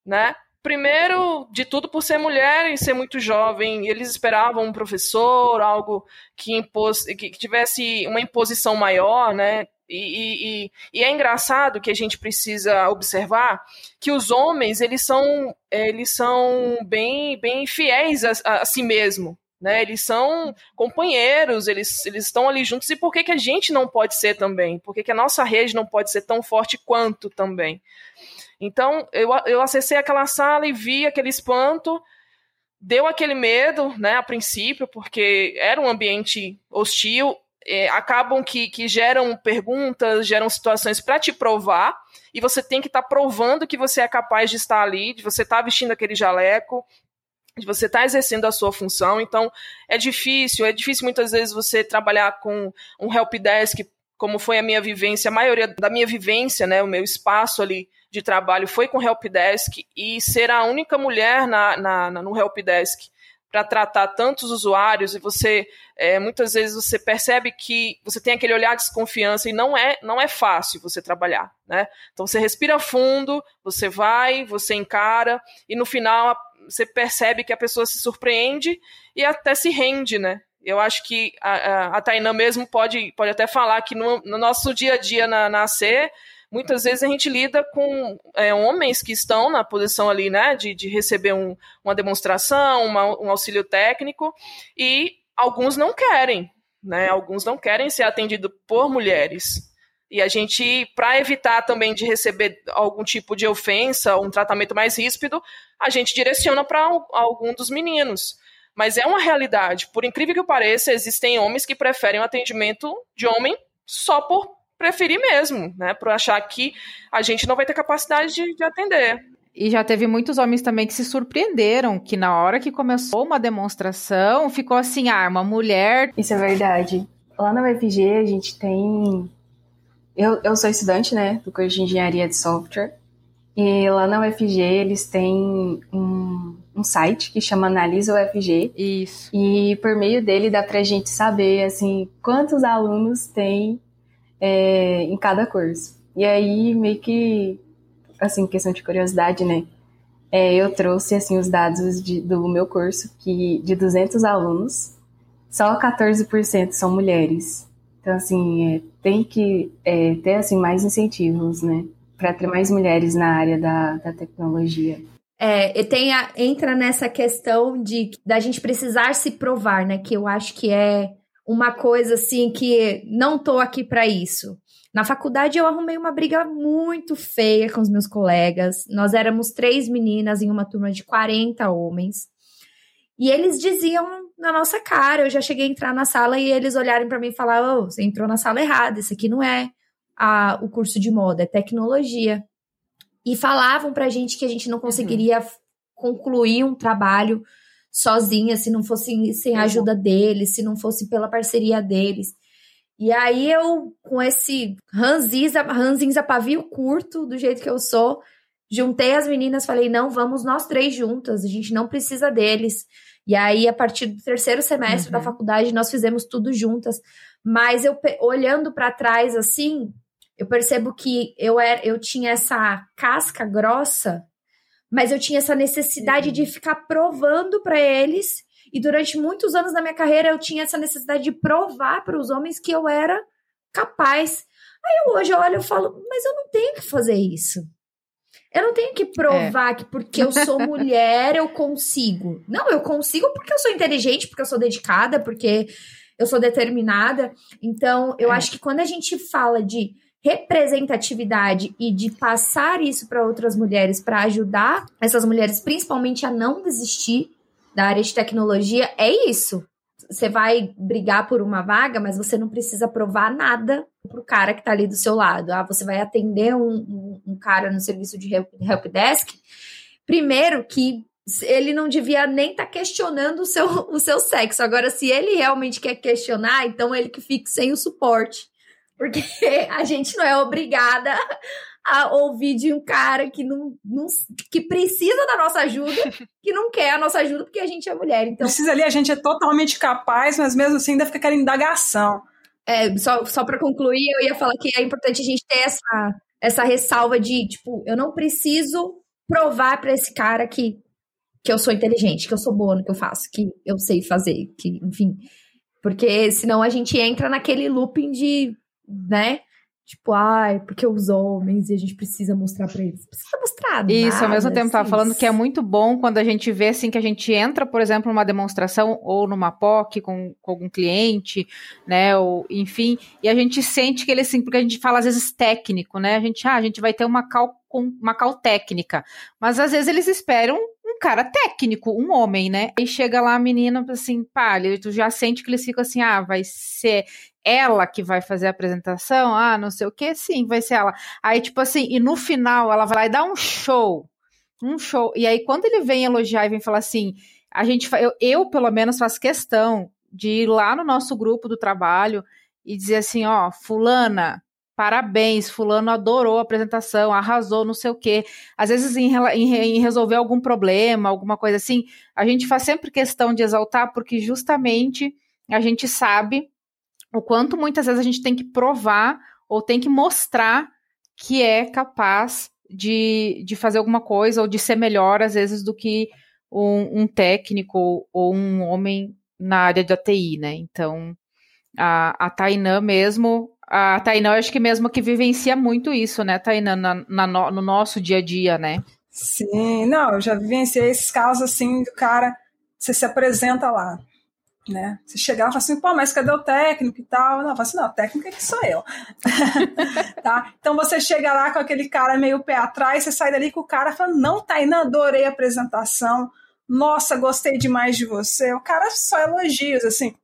né? Primeiro, de tudo por ser mulher e ser muito jovem, eles esperavam um professor, algo que, impôs, que tivesse uma imposição maior, né? E, e, e, é engraçado que a gente precisa observar que os homens eles são eles são bem bem fiéis a, a, a si mesmo né? Eles são companheiros eles, eles estão ali juntos. E por que, que a gente não pode ser também? Por que, que a nossa rede não pode ser tão forte quanto também então, eu, eu acessei aquela sala e vi aquele espanto, deu aquele medo, né, a princípio, porque era um ambiente hostil, é, acabam que, que geram perguntas, geram situações para te provar, e você tem que estar tá provando que você é capaz de estar ali, de você estar tá vestindo aquele jaleco, de você estar tá exercendo a sua função. Então, é difícil, é difícil muitas vezes você trabalhar com um helpdesk, como foi a minha vivência, a maioria da minha vivência, né, o meu espaço ali de trabalho foi com helpdesk e ser a única mulher na, na, na no helpdesk para tratar tantos usuários e você é, muitas vezes você percebe que você tem aquele olhar de desconfiança e não é não é fácil você trabalhar, né? Então você respira fundo, você vai, você encara e no final você percebe que a pessoa se surpreende e até se rende, né? Eu acho que a, a, a Tainã mesmo pode, pode até falar que no, no nosso dia a dia na, na muitas vezes a gente lida com é, homens que estão na posição ali, né, de, de receber um, uma demonstração, uma, um auxílio técnico, e alguns não querem, né, alguns não querem ser atendidos por mulheres. E a gente, para evitar também de receber algum tipo de ofensa, um tratamento mais ríspido, a gente direciona para algum dos meninos. Mas é uma realidade. Por incrível que pareça, existem homens que preferem o atendimento de homem só por preferir mesmo, né? Por achar que a gente não vai ter capacidade de, de atender. E já teve muitos homens também que se surpreenderam, que na hora que começou uma demonstração, ficou assim, ah, uma mulher. Isso é verdade. Lá na UFG a gente tem. Eu, eu sou estudante, né, do curso de engenharia de software. E lá na UFG eles têm um, um site que chama Analisa UFG. Isso. E por meio dele dá pra gente saber, assim, quantos alunos tem é, em cada curso. E aí, meio que, assim, questão de curiosidade, né? É, eu trouxe, assim, os dados de, do meu curso, que de 200 alunos, só 14% são mulheres. Então, assim, é, tem que é, ter assim, mais incentivos, né? Para ter mais mulheres na área da, da tecnologia. É, tem a, entra nessa questão de da gente precisar se provar, né? Que eu acho que é uma coisa assim que não tô aqui para isso. Na faculdade eu arrumei uma briga muito feia com os meus colegas. Nós éramos três meninas em uma turma de 40 homens. E eles diziam na nossa cara, eu já cheguei a entrar na sala e eles olharem para mim e falaram: oh, você entrou na sala errada, isso aqui não é a, o curso de moda, é tecnologia. E falavam pra gente que a gente não conseguiria uhum. concluir um trabalho sozinha se não fosse sem a ajuda deles, se não fosse pela parceria deles. E aí eu, com esse ranzinza, ranzinza pavio curto, do jeito que eu sou, juntei as meninas, falei, não, vamos nós três juntas, a gente não precisa deles. E aí, a partir do terceiro semestre uhum. da faculdade, nós fizemos tudo juntas. Mas eu olhando para trás assim, eu percebo que eu era, eu tinha essa casca grossa, mas eu tinha essa necessidade uhum. de ficar provando para eles. E durante muitos anos da minha carreira eu tinha essa necessidade de provar para os homens que eu era capaz. Aí eu, hoje eu olho e falo, mas eu não tenho que fazer isso. Eu não tenho que provar é. que porque eu sou [laughs] mulher eu consigo. Não, eu consigo porque eu sou inteligente, porque eu sou dedicada, porque eu sou determinada. Então, eu é. acho que quando a gente fala de representatividade e de passar isso para outras mulheres, para ajudar essas mulheres, principalmente a não desistir da área de tecnologia, é isso você vai brigar por uma vaga, mas você não precisa provar nada pro cara que tá ali do seu lado. Ah, você vai atender um, um, um cara no serviço de help, help desk. Primeiro que ele não devia nem estar tá questionando o seu, o seu sexo. Agora, se ele realmente quer questionar, então ele que fique sem o suporte. Porque [laughs] a gente não é obrigada a ouvir de um cara que não, não, que precisa da nossa ajuda, [laughs] que não quer a nossa ajuda porque a gente é mulher. Então precisa ali, a gente é totalmente capaz, mas mesmo assim ainda fica aquela indagação. É, só, só para concluir, eu ia falar que é importante a gente ter essa, essa ressalva de, tipo, eu não preciso provar para esse cara que, que eu sou inteligente, que eu sou boa no que eu faço, que eu sei fazer, que, enfim. Porque senão a gente entra naquele looping de, né? Tipo, ai, porque os homens e a gente precisa mostrar para eles. Precisa mostrar. Isso, nada, ao mesmo tempo, assim. tava falando que é muito bom quando a gente vê assim que a gente entra, por exemplo, numa demonstração ou numa POC com, com algum cliente, né? Ou, enfim, e a gente sente que ele assim, porque a gente fala às vezes técnico, né? A gente, ah, a gente vai ter uma cal, uma cal técnica. Mas às vezes eles esperam cara técnico, um homem, né? Aí chega lá a menina assim, pá, tu já sente que eles ficam assim, ah, vai ser ela que vai fazer a apresentação, ah, não sei o que, sim, vai ser ela. Aí, tipo assim, e no final ela vai lá e dá um show. Um show. E aí, quando ele vem elogiar e vem falar assim, a gente eu, eu pelo menos faço questão de ir lá no nosso grupo do trabalho e dizer assim, ó, fulana, parabéns, fulano adorou a apresentação, arrasou, não sei o quê. Às vezes, em, em, em, resolver algum problema, alguma coisa assim, a gente faz sempre questão de exaltar, porque justamente a gente sabe o quanto muitas vezes a gente tem que provar ou tem que mostrar que é capaz de, de fazer alguma coisa ou de ser melhor, às vezes, do que um, um técnico ou um homem na área da TI, né? Então, a, a Tainã mesmo, a Tainã, eu acho que mesmo que vivencia muito isso, né, Tainã, na, na, no nosso dia a dia, né? Sim, não, eu já vivenciei esses casos assim do cara, você se apresenta lá, né? Você chegar e falar assim, pô, mas cadê o técnico e tal? Não, eu falo assim, não, técnico é que sou eu. [laughs] tá? Então você chega lá com aquele cara meio pé atrás, você sai dali com o cara falando, não, Tainá, adorei a apresentação, nossa, gostei demais de você. O cara só elogios, assim.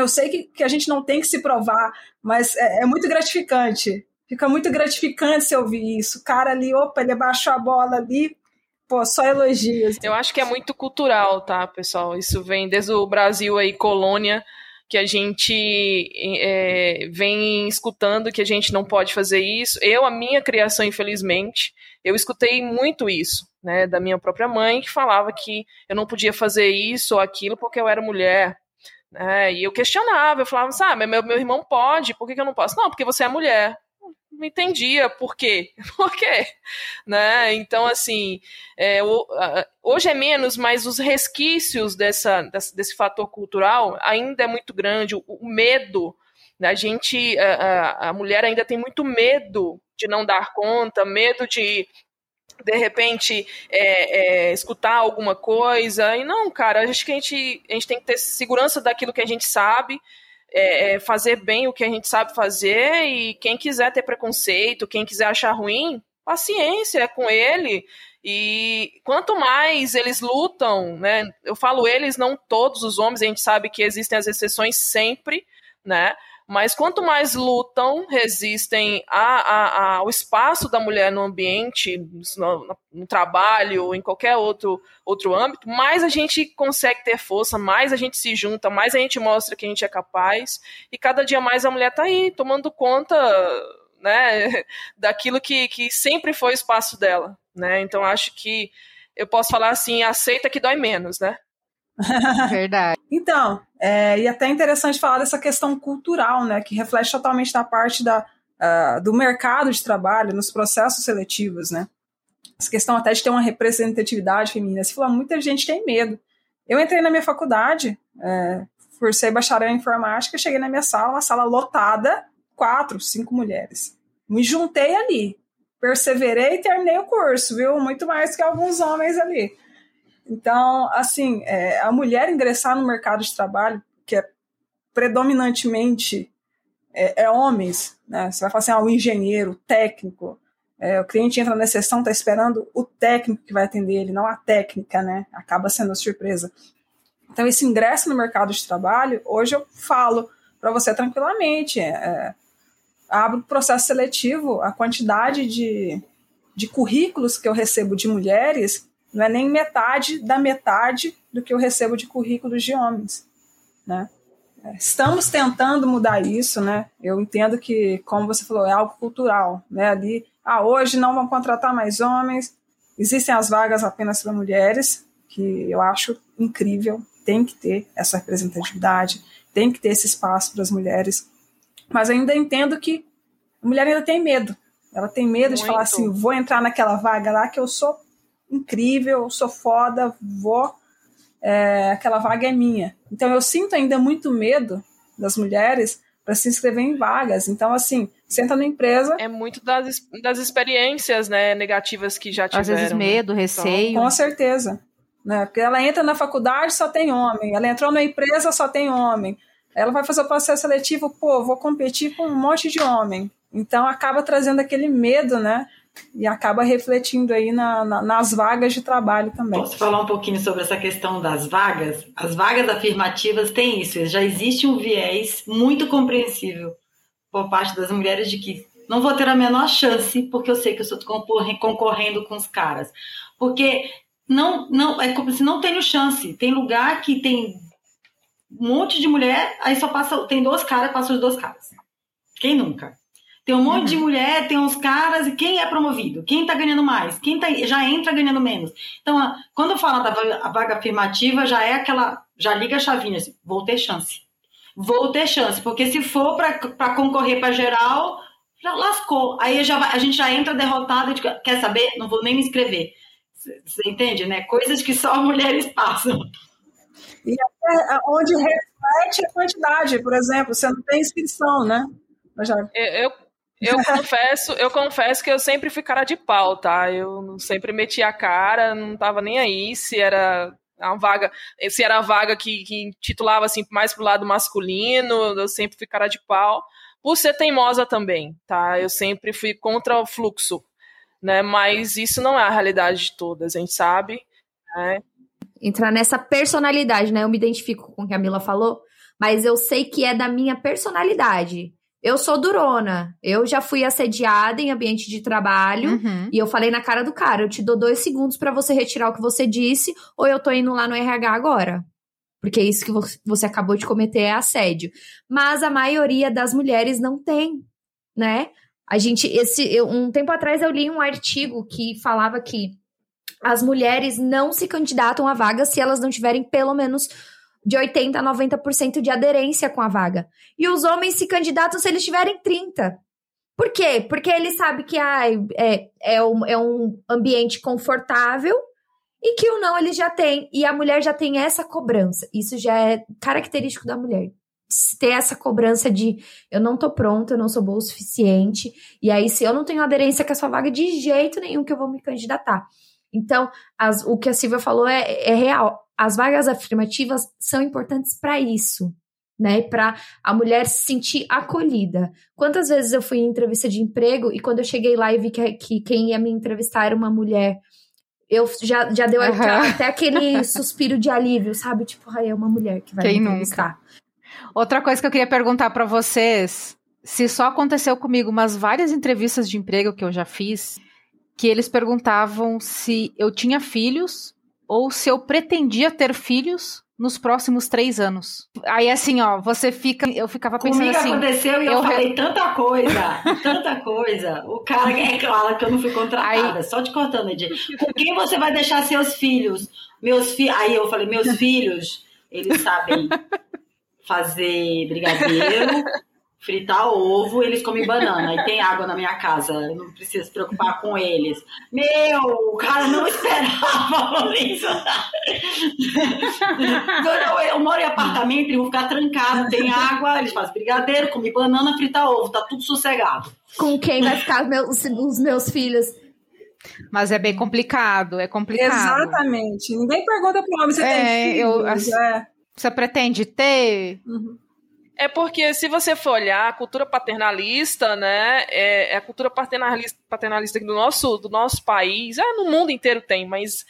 Eu sei que, que a gente não tem que se provar, mas é, é muito gratificante. Fica muito gratificante você ouvir isso. O cara ali, opa, ele abaixou a bola ali, Pô, só elogios. Eu acho que é muito cultural, tá, pessoal? Isso vem desde o Brasil aí, colônia, que a gente é, vem escutando que a gente não pode fazer isso. Eu, a minha criação, infelizmente, eu escutei muito isso, né, da minha própria mãe, que falava que eu não podia fazer isso ou aquilo porque eu era mulher. Né, e eu questionava, eu falava, sabe, meu, meu irmão pode, por que, que eu não posso? Não, porque você é mulher não entendia por quê. [laughs] Por quê? Né? Então, assim, é, hoje é menos, mas os resquícios dessa, desse fator cultural ainda é muito grande. O, o medo A gente, a, a mulher ainda tem muito medo de não dar conta, medo de de repente é, é, escutar alguma coisa. E não, cara, acho que a gente, a gente tem que ter segurança daquilo que a gente sabe, é, é, fazer bem o que a gente sabe fazer, e quem quiser ter preconceito, quem quiser achar ruim, paciência com ele. E quanto mais eles lutam, né? Eu falo eles, não todos os homens, a gente sabe que existem as exceções sempre, né? Mas quanto mais lutam, resistem a, a, ao espaço da mulher no ambiente, no, no, trabalho, em qualquer outro, outro âmbito, mais a gente consegue ter força, mais a gente se junta, mais a gente mostra que a gente é capaz. E cada dia mais a mulher está aí, tomando conta né, [laughs] daquilo que, que sempre foi o espaço dela. Né? Então acho que eu posso falar assim, aceita que dói menos, né? Verdade. então, é, e até interessante falar dessa questão cultural, né, que reflete totalmente da parte da, uh, do mercado de trabalho, nos processos seletivos, né. Essa questão até de ter uma representatividade feminina. Você falou, muita gente tem medo. Eu entrei na minha faculdade, é, por bacharel em informática, cheguei na minha sala, uma sala lotada, quatro, cinco mulheres. Me juntei ali, perseverei e terminei o curso, viu? Muito mais que alguns homens ali. Então, assim, é, a mulher ingressar no mercado de trabalho, que é predominantemente é, é homens, né? Você vai falar assim, ah, o engenheiro, o técnico, é, o cliente entra na sessão, está esperando o técnico que vai atender ele, não a técnica, né? Acaba sendo surpresa. Então, esse ingresso no mercado de trabalho, hoje eu falo para você tranquilamente, é, abro o processo seletivo, a quantidade de, de currículos que eu recebo de mulheres não é nem metade da metade do que eu recebo de currículos de homens, né? Estamos tentando mudar isso, né? Eu entendo que, como você falou, é algo cultural, né? Ali, ah, hoje não vão contratar mais homens, existem as vagas apenas para mulheres, que eu acho incrível, tem que ter essa representatividade, tem que ter esse espaço para as mulheres, mas ainda entendo que a mulher ainda tem medo, ela tem medo Muito. de falar assim, vou entrar naquela vaga lá que eu sou incrível, sou foda, vou, é, aquela vaga é minha. Então eu sinto ainda muito medo das mulheres para se inscrever em vagas. Então, assim, senta na empresa. É muito das, das experiências né, negativas que já tiveram. Às vezes medo, né? receio. Então, com certeza. Né? Porque ela entra na faculdade, só tem homem. Ela entrou na empresa, só tem homem. Ela vai fazer o processo seletivo, pô, vou competir com um monte de homem. Então acaba trazendo aquele medo, né? E acaba refletindo aí na, na, nas vagas de trabalho também. Posso falar um pouquinho sobre essa questão das vagas? As vagas afirmativas têm isso, já existe um viés muito compreensível por parte das mulheres de que não vou ter a menor chance porque eu sei que eu estou concorrendo com os caras. Porque não, não é como se não tenho chance. Tem lugar que tem um monte de mulher, aí só passa, tem dois caras, passa os dois caras. Quem nunca? Tem um monte uhum. de mulher, tem uns caras, e quem é promovido? Quem tá ganhando mais? Quem tá, já entra ganhando menos? Então, quando fala da vaga, vaga afirmativa, já é aquela. Já liga a chavinha assim, vou ter chance. Vou ter chance, porque se for para concorrer para geral, já lascou. Aí já vai, a gente já entra derrotado e quer saber? Não vou nem me inscrever. Você entende, né? Coisas que só [laughs] mulheres passam. E até onde reflete a quantidade, por exemplo, você não tem inscrição, né? Eu, eu confesso, eu confesso que eu sempre fui cara de pau, tá? Eu sempre meti a cara, não tava nem aí se era a vaga, se era a vaga que, que titulava assim mais pro lado masculino, eu sempre fui cara de pau. Por ser teimosa também, tá? Eu sempre fui contra o fluxo, né? Mas isso não é a realidade de todas, a gente sabe, né? Entrar nessa personalidade, né? Eu me identifico com o que a Mila falou, mas eu sei que é da minha personalidade. Eu sou durona. Eu já fui assediada em ambiente de trabalho uhum. e eu falei na cara do cara: eu te dou dois segundos para você retirar o que você disse, ou eu tô indo lá no RH agora. Porque isso que você acabou de cometer é assédio. Mas a maioria das mulheres não tem, né? A gente, esse, um tempo atrás eu li um artigo que falava que as mulheres não se candidatam a vagas se elas não tiverem pelo menos de 80% a 90% de aderência com a vaga. E os homens se candidatam se eles tiverem 30%. Por quê? Porque ele sabe que ah, é, é, um, é um ambiente confortável e que o não ele já tem. E a mulher já tem essa cobrança. Isso já é característico da mulher. ter essa cobrança de eu não tô pronta, eu não sou boa o suficiente, e aí se eu não tenho aderência com a sua vaga, de jeito nenhum que eu vou me candidatar. Então, as, o que a Silvia falou é, é real. As vagas afirmativas são importantes para isso, né? Para a mulher se sentir acolhida. Quantas vezes eu fui em entrevista de emprego e quando eu cheguei lá e vi que, que quem ia me entrevistar era uma mulher, eu já, já deu Uhum. até aquele [laughs] suspiro de alívio, sabe? Tipo, ai, é uma mulher que vai Quem me nunca? entrevistar. Outra coisa que eu queria perguntar pra vocês, se só aconteceu comigo umas várias entrevistas de emprego que eu já fiz, que eles perguntavam se eu tinha filhos ou se eu pretendia ter filhos nos próximos três anos. Aí assim, ó, você fica, eu ficava pensando Comigo assim. aconteceu e eu, eu re- falei tanta coisa, [laughs] tanta coisa. O cara é claro que eu não fui contratada, só te cortando, Edi. Com quem você vai deixar seus filhos? Meus filhos. Aí eu falei, meus filhos, eles sabem [laughs] fazer brigadeiro, fritar ovo, eles comem banana e tem água na minha casa. Eu não preciso se preocupar com eles. Meu, o cara não esperava [laughs] isso. Não, eu moro em apartamento, eles vão ficar trancados, tem água, eles fazem brigadeiro, comem banana, fritar ovo, tá tudo sossegado. Com quem vai ficar meus, os meus filhos? Mas é bem complicado, é complicado. Exatamente. Ninguém pergunta pro homem se É, tem eu- filhos. assim- é. Você pretende ter? É porque se você for olhar a cultura paternalista, né, é, é a cultura paternalista, paternalista do nosso, do nosso país, é, no mundo inteiro tem, mas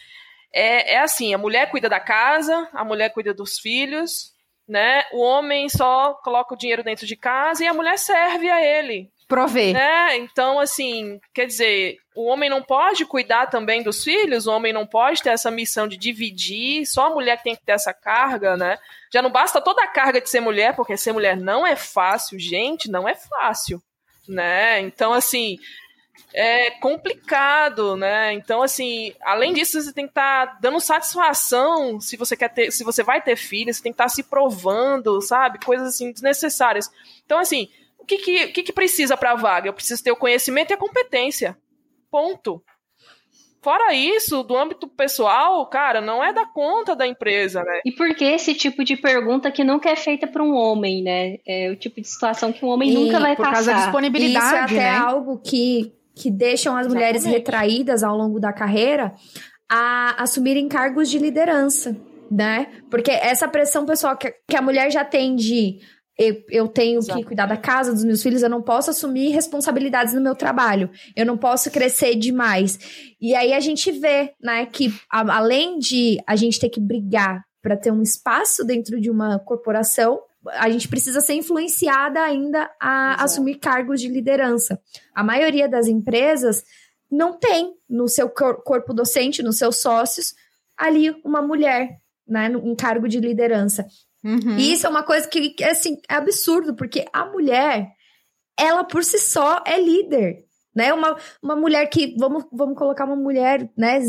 é, é assim, a mulher cuida da casa, a mulher cuida dos filhos, né, o homem só coloca o dinheiro dentro de casa e a mulher serve a ele. Prover. Né? Então, assim, quer dizer, o homem não pode cuidar também dos filhos, o homem não pode ter essa missão de dividir, só a mulher tem que ter essa carga, né? Já não basta toda a carga de ser mulher, porque ser mulher não é fácil, gente, não é fácil, né? Então, assim, é complicado, né? Então, assim, além disso, você tem que estar dando satisfação se você quer ter, se você vai ter filho, você tem que estar se provando, sabe? Coisas assim desnecessárias. Então, assim, o que que, que, que precisa para a vaga? Eu preciso ter o conhecimento e a competência. Ponto. Fora isso, do âmbito pessoal, cara, não é da conta da empresa, né? E por que esse tipo de pergunta que nunca é feita para um homem, né? É o tipo de situação que um homem E nunca vai por causa da passar. disponibilidade. Isso é até né? algo que, que deixam as mulheres Exatamente. retraídas ao longo da carreira a assumirem cargos de liderança, né? Porque essa pressão pessoal que, que a mulher já tem de eu, eu tenho que cuidar da casa, dos meus filhos, eu não posso assumir responsabilidades no meu trabalho, eu não posso crescer demais. E aí a gente vê, né, que a- além de a gente ter que brigar para ter um espaço dentro de uma corporação, a gente precisa ser influenciada ainda a assumir cargos de liderança. A maioria das empresas não tem no seu cor- corpo docente, nos seus sócios, ali uma mulher, né, em cargo de liderança. Uhum. E isso é uma coisa que, assim, é absurdo, porque a mulher, ela por si só é líder, né? Uma, uma mulher que, vamos, vamos colocar uma mulher, né,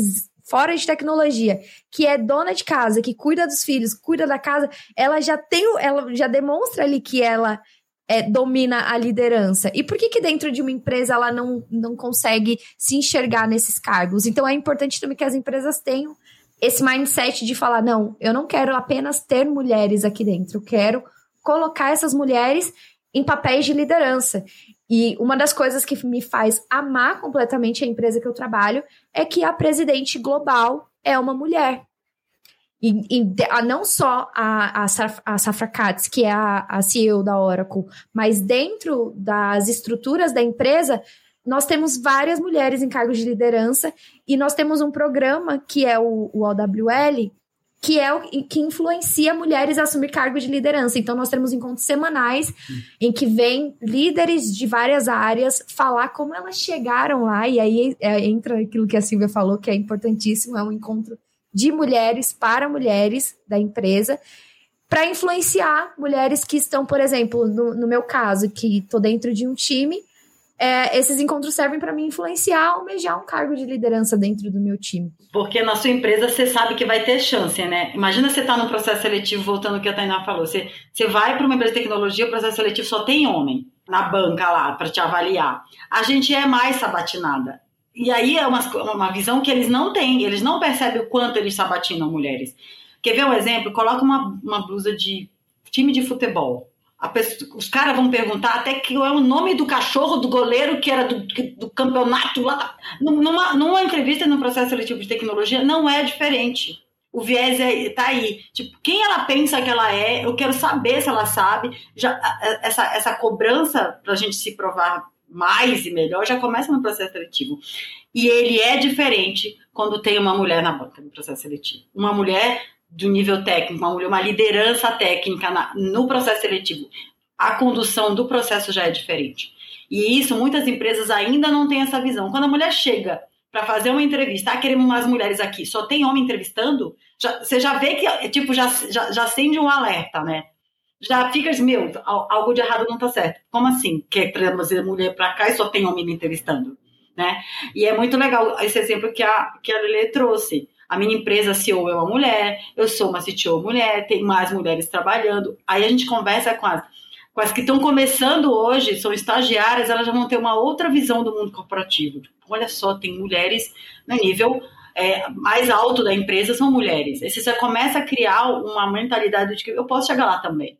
fora de tecnologia, que é dona de casa, que cuida dos filhos, cuida da casa, ela já tem, ela já demonstra ali que ela é, domina a liderança. E por que que dentro de uma empresa ela não, não consegue se enxergar nesses cargos? Então é importante também que as empresas tenham esse mindset de falar, não, eu não quero apenas ter mulheres aqui dentro, eu quero colocar essas mulheres em papéis de liderança. E uma das coisas que me faz amar completamente a empresa que eu trabalho é que a presidente global é uma mulher. E, e não só a, a, a Safra Katz, que é a, a CEO da Oracle, mas dentro das estruturas da empresa, nós temos várias mulheres em cargos de liderança e nós temos um programa que é o, o OWL, que é o que influencia mulheres a assumir cargos de liderança. Então, nós temos encontros semanais em que vêm líderes de várias áreas falar como elas chegaram lá, e aí é, entra aquilo que a Silvia falou, que é importantíssimo, é um encontro de mulheres para mulheres da empresa, para influenciar mulheres que estão, por exemplo, no, no meu caso, que estou dentro de um time, é, esses encontros servem para me influenciar, almejar um cargo de liderança dentro do meu time. Porque na sua empresa você sabe que vai ter chance, né? Imagina você estar num processo seletivo, voltando ao que a Tainá falou. Você, você vai para uma empresa de tecnologia, o processo seletivo só tem homem na banca lá para te avaliar. A gente é mais sabatinada. E aí é uma, uma visão que eles não têm, eles não percebem o quanto eles sabatinam mulheres. Quer ver um exemplo? Coloca uma, uma blusa de time de futebol. Pessoa, os caras vão perguntar até que é o nome do cachorro do goleiro que era do, do campeonato lá. Numa, numa entrevista no processo seletivo de tecnologia, não é diferente. O viés é, tá aí. Tipo, quem ela pensa que ela é, eu quero saber se ela sabe. Já, essa, essa cobrança para a gente se provar mais e melhor já começa no processo seletivo. E ele é diferente quando tem uma mulher na banca no processo seletivo. Uma mulher do nível técnico, uma uma liderança técnica na, no processo seletivo, a condução do processo já é diferente. E isso muitas empresas ainda não têm essa visão. Quando a mulher chega para fazer uma entrevista, ah, queremos mais mulheres aqui, só tem homem entrevistando, já, você já vê que, tipo, já, já, já acende um alerta, né? Já fica, meu, algo de errado não tá certo. Como assim? Quer trazer mulher para cá e só tem homem me entrevistando? Né? E é muito legal esse exemplo que a, que a Lele trouxe. A minha empresa CEO é uma mulher, eu sou uma CTO mulher, tem mais mulheres trabalhando. Aí a gente conversa com as, com as que estão começando hoje, são estagiárias, elas já vão ter uma outra visão do mundo corporativo. Olha só, tem mulheres no nível é, mais alto da empresa, são mulheres. Aí você começa a criar uma mentalidade de que eu posso chegar lá também.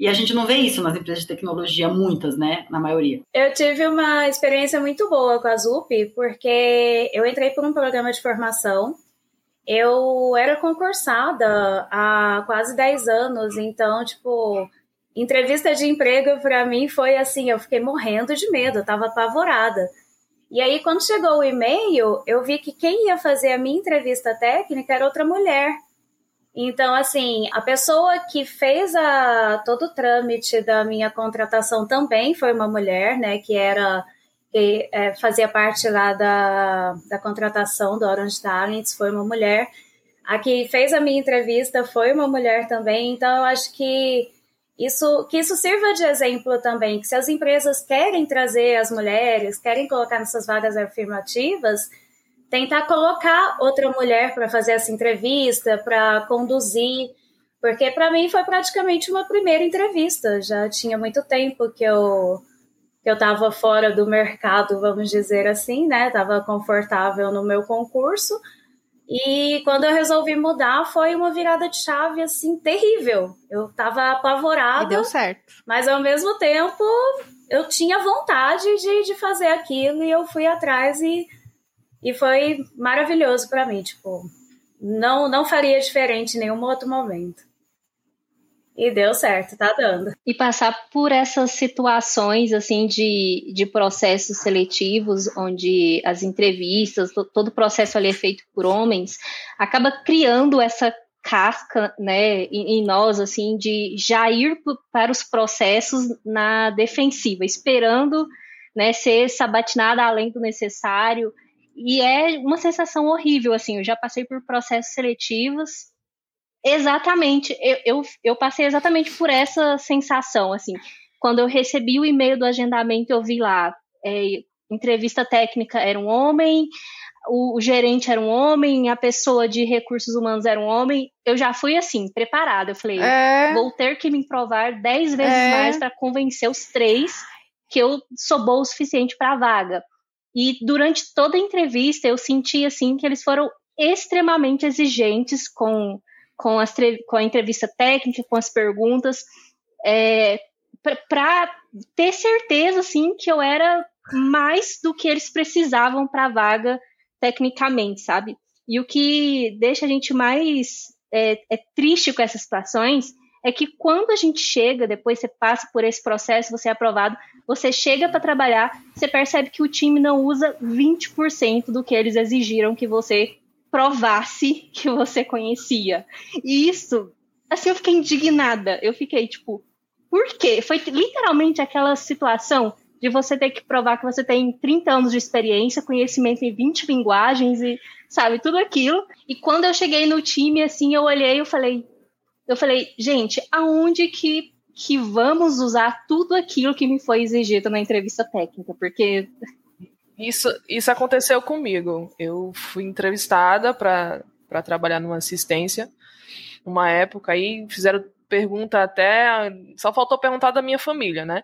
E a gente não vê isso nas empresas de tecnologia, muitas, né? Na maioria. Eu tive uma experiência muito boa com a ZUP, porque eu entrei por um programa de formação eu era concursada há quase 10 anos, então, tipo, entrevista de emprego para mim foi assim, eu fiquei morrendo de medo, eu tava apavorada. E aí, quando chegou o e-mail, eu vi que quem ia fazer a minha entrevista técnica era outra mulher. Então, assim, a pessoa que fez a, todo o trâmite da minha contratação também foi uma mulher, né, que era que é, fazia parte lá da, da contratação do Orange Talents, foi uma mulher. A que fez a minha entrevista foi uma mulher também, então eu acho que isso, que isso sirva de exemplo também, que se as empresas querem trazer as mulheres, querem colocar nessas vagas afirmativas, tentar colocar outra mulher para fazer essa entrevista, para conduzir, porque para mim foi praticamente uma primeira entrevista, já tinha muito tempo que eu que eu estava fora do mercado, vamos dizer assim, né? Estava confortável no meu concurso. E quando eu resolvi mudar, foi uma virada de chave, assim, terrível. Eu estava apavorada. E deu certo. Mas ao mesmo tempo, eu tinha vontade de, de fazer aquilo e eu fui atrás e, e foi maravilhoso para mim. Tipo, não, não faria diferente em nenhum outro momento. E deu certo, tá dando. E passar por essas situações, assim, de, de processos seletivos, onde as entrevistas, todo o processo ali é feito por homens, acaba criando essa casca, né, em, nós, assim, de já ir para os processos na defensiva, esperando, né, ser sabatinada além do necessário. E é uma sensação horrível, assim, eu já passei por processos seletivos Exatamente, eu, eu, eu, passei exatamente por essa sensação, assim, quando eu recebi o e-mail do agendamento, eu vi lá, é, entrevista técnica era um homem, o, o, gerente era um homem, a pessoa de recursos humanos era um homem, eu já fui assim, preparada, eu falei, é... vou ter que me provar dez vezes é... mais para convencer os três que eu sou boa o suficiente para a vaga. E durante toda a entrevista eu senti assim que eles foram extremamente exigentes com com, as, com a entrevista técnica, com as perguntas, é, para ter certeza, assim, que eu era mais do que eles precisavam para a vaga tecnicamente, sabe? E o que deixa a gente mais é, é triste com essas situações é que quando a gente chega, depois você passa por esse processo, você é aprovado, você chega para trabalhar, você percebe que o time não usa 20% do que eles exigiram que você provasse que você conhecia. E isso, assim, eu fiquei indignada. Eu fiquei tipo, por quê? Foi literalmente aquela situação de você ter que provar que você tem 30 anos de experiência, conhecimento em 20 linguagens e, sabe, tudo aquilo. E quando eu cheguei no time, assim, eu olhei e falei, eu falei, gente, aonde que, que vamos usar tudo aquilo que me foi exigido na entrevista técnica? Porque isso, isso aconteceu comigo. Eu fui entrevistada para trabalhar numa assistência, uma época aí, fizeram pergunta até. Só faltou perguntar da minha família, né?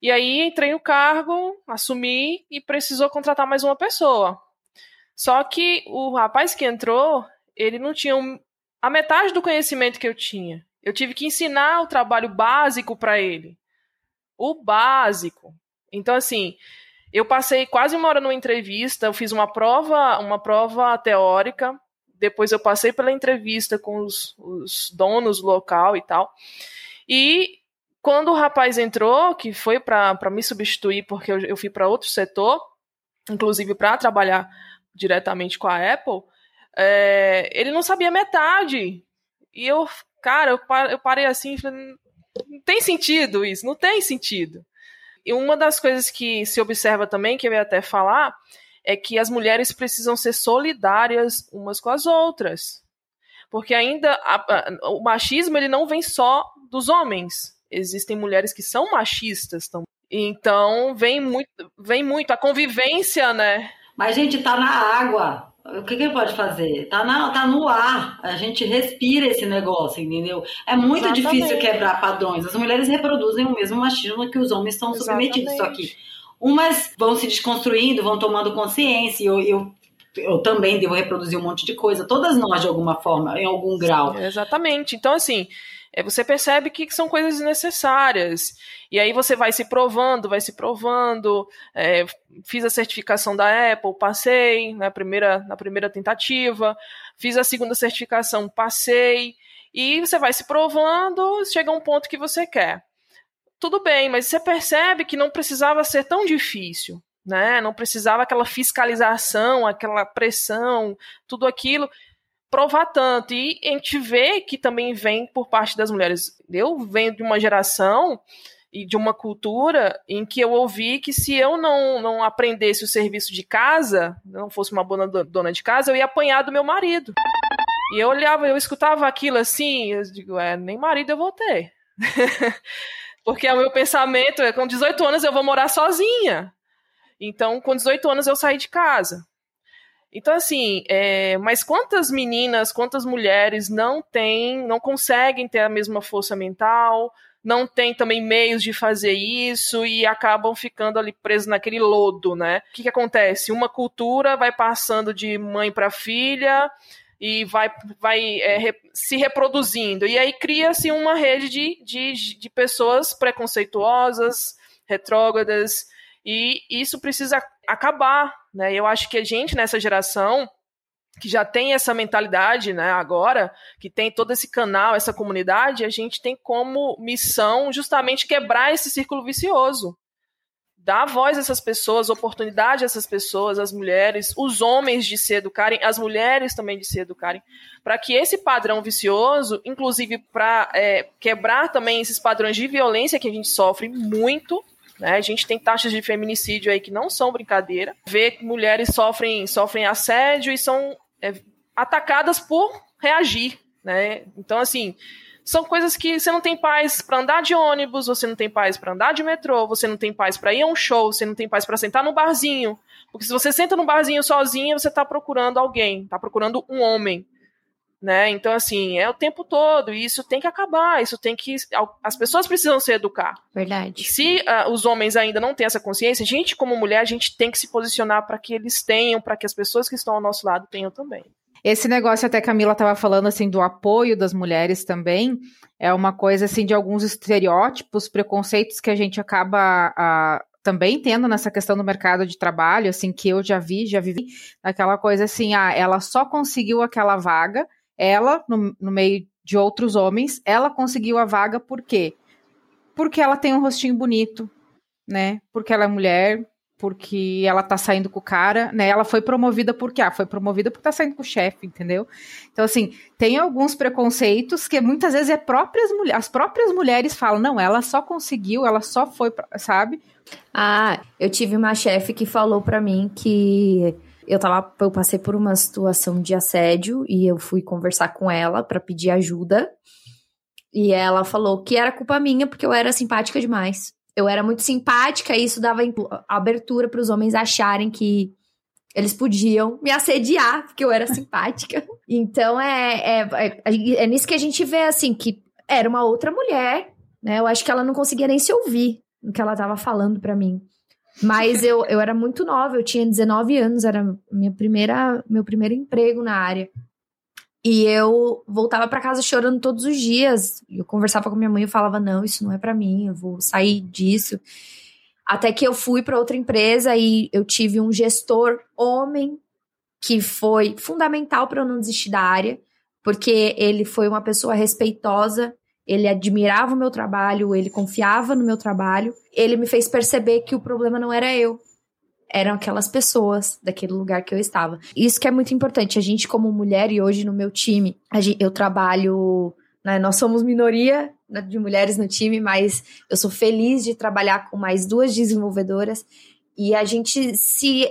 E aí entrei no cargo, assumi e precisou contratar mais uma pessoa. Só que o rapaz que entrou, ele não tinha um, a metade do conhecimento que eu tinha. Eu tive que ensinar o trabalho básico para ele. O básico. Então, assim, eu passei quase uma hora numa entrevista, eu fiz uma prova, uma prova teórica, depois eu passei pela entrevista com os, os donos do local e tal. E quando o rapaz entrou, que foi para me substituir, porque eu, eu fui para outro setor, inclusive para trabalhar diretamente com a Apple, é, ele não sabia metade. E eu, cara, eu, eu parei assim, falei, não tem sentido isso, não tem sentido. E uma das coisas que se observa também, que eu ia até falar, é que as mulheres precisam ser solidárias umas com as outras. Porque ainda a, a, o machismo ele não vem só dos homens. Existem mulheres que são machistas também. Então vem muito, vem muito a convivência, né? Mas gente tá na água. O que, que ele pode fazer? Tá, na, tá no ar. A gente respira esse negócio, entendeu? É muito Exatamente. difícil quebrar padrões. As mulheres reproduzem o mesmo machismo que os homens são submetidos. Só que umas vão se desconstruindo, vão tomando consciência. Eu, eu, eu também devo reproduzir um monte de coisa. Todas nós, de alguma forma, em algum grau. Exatamente. Então, assim, é, você percebe que são coisas desnecessárias. E aí você vai se provando, vai se provando. É, fiz a certificação da Apple, passei na primeira, na primeira tentativa. Fiz a segunda certificação, passei. E você vai se provando, chega a um ponto que você quer. Tudo bem, mas você percebe que não precisava ser tão difícil. Né? Não precisava aquela fiscalização, aquela pressão, tudo aquilo provar tanto. E a gente vê que também vem por parte das mulheres. Eu venho de uma geração e de uma cultura em que eu ouvi que se eu não, não aprendesse o serviço de casa, não fosse uma boa dona de casa, eu ia apanhar do meu marido. E eu olhava, eu escutava aquilo assim, eu digo, é, nem marido eu vou ter. [laughs] Porque é o meu pensamento, é com 18 anos eu vou morar sozinha. Então, com 18 anos eu saí de casa. Então, assim, é, mas quantas meninas, quantas mulheres não têm, não conseguem ter a mesma força mental, não têm também meios de fazer isso e acabam ficando ali presos naquele lodo, né? O que, que acontece? Uma cultura vai passando de mãe para filha e vai, vai é, se reproduzindo. E aí cria-se uma rede de, de, de pessoas preconceituosas, retrógradas, e isso precisa acabar, né? Eu acho que a gente nessa geração que já tem essa mentalidade, né, agora, que tem todo esse canal, essa comunidade, a gente tem como missão justamente quebrar esse círculo vicioso. Dar voz a essas pessoas, oportunidade a essas pessoas, as mulheres, os homens de se educarem, as mulheres também de se educarem, para que esse padrão vicioso, inclusive para é, quebrar também esses padrões de violência que a gente sofre muito, né? A gente tem taxas de feminicídio aí que não são brincadeira. Vê que mulheres sofrem, sofrem assédio e são é, atacadas por reagir. Né? Então, assim, são coisas que você não tem paz para andar de ônibus, você não tem paz para andar de metrô, você não tem paz para ir a um show, você não tem paz para sentar no barzinho. Porque se você senta no barzinho sozinha, você está procurando alguém, está procurando um homem né? Então, assim, é o tempo todo, e isso tem que acabar, isso tem que. As pessoas precisam se educar. Verdade. Se uh, os homens ainda não têm essa consciência, a gente, como mulher, a gente tem que se posicionar para que eles tenham, para que as pessoas que estão ao nosso lado tenham também. Esse negócio até Camila estava falando assim do apoio das mulheres também é uma coisa assim de alguns estereótipos, preconceitos que a gente acaba uh, também tendo nessa questão do mercado de trabalho, assim que eu já vi, já vivi aquela coisa assim, ah, ela só conseguiu aquela vaga ela, no, no meio de outros homens, ela conseguiu a vaga por quê? Porque ela tem um rostinho bonito, né? Porque ela é mulher, porque ela tá saindo com o cara, né? Ela foi promovida porque ah, foi promovida porque tá saindo com o chefe, entendeu? Então assim, tem alguns preconceitos que muitas vezes é próprias as próprias mulheres falam, não, ela só conseguiu, ela só foi, sabe? Ah, eu tive uma chefe que falou para mim que eu tava, eu passei por uma situação de assédio e eu fui conversar com ela para pedir ajuda. E ela falou que era culpa minha porque eu era simpática demais. Eu era muito simpática e isso dava abertura para os homens acharem que eles podiam me assediar porque eu era [laughs] simpática. Então é, é, é, é nisso que a gente vê assim que era uma outra mulher, né? Eu acho que ela não conseguia nem se ouvir o que ela tava falando para mim. Mas eu, eu era muito nova, eu tinha 19 anos, era minha primeira, meu primeiro emprego na área. E eu voltava para casa chorando todos os dias. Eu conversava com minha mãe e falava: "Não, isso não é para mim, eu vou sair disso". Até que eu fui para outra empresa e eu tive um gestor homem que foi fundamental para eu não desistir da área, porque ele foi uma pessoa respeitosa, ele admirava o meu trabalho, ele confiava no meu trabalho, ele me fez perceber que o problema não era eu, eram aquelas pessoas daquele lugar que eu estava. Isso que é muito importante. A gente, como mulher, e hoje no meu time, gente, eu trabalho. Né, nós somos minoria né, de mulheres no time, mas eu sou feliz de trabalhar com mais duas desenvolvedoras e a gente se,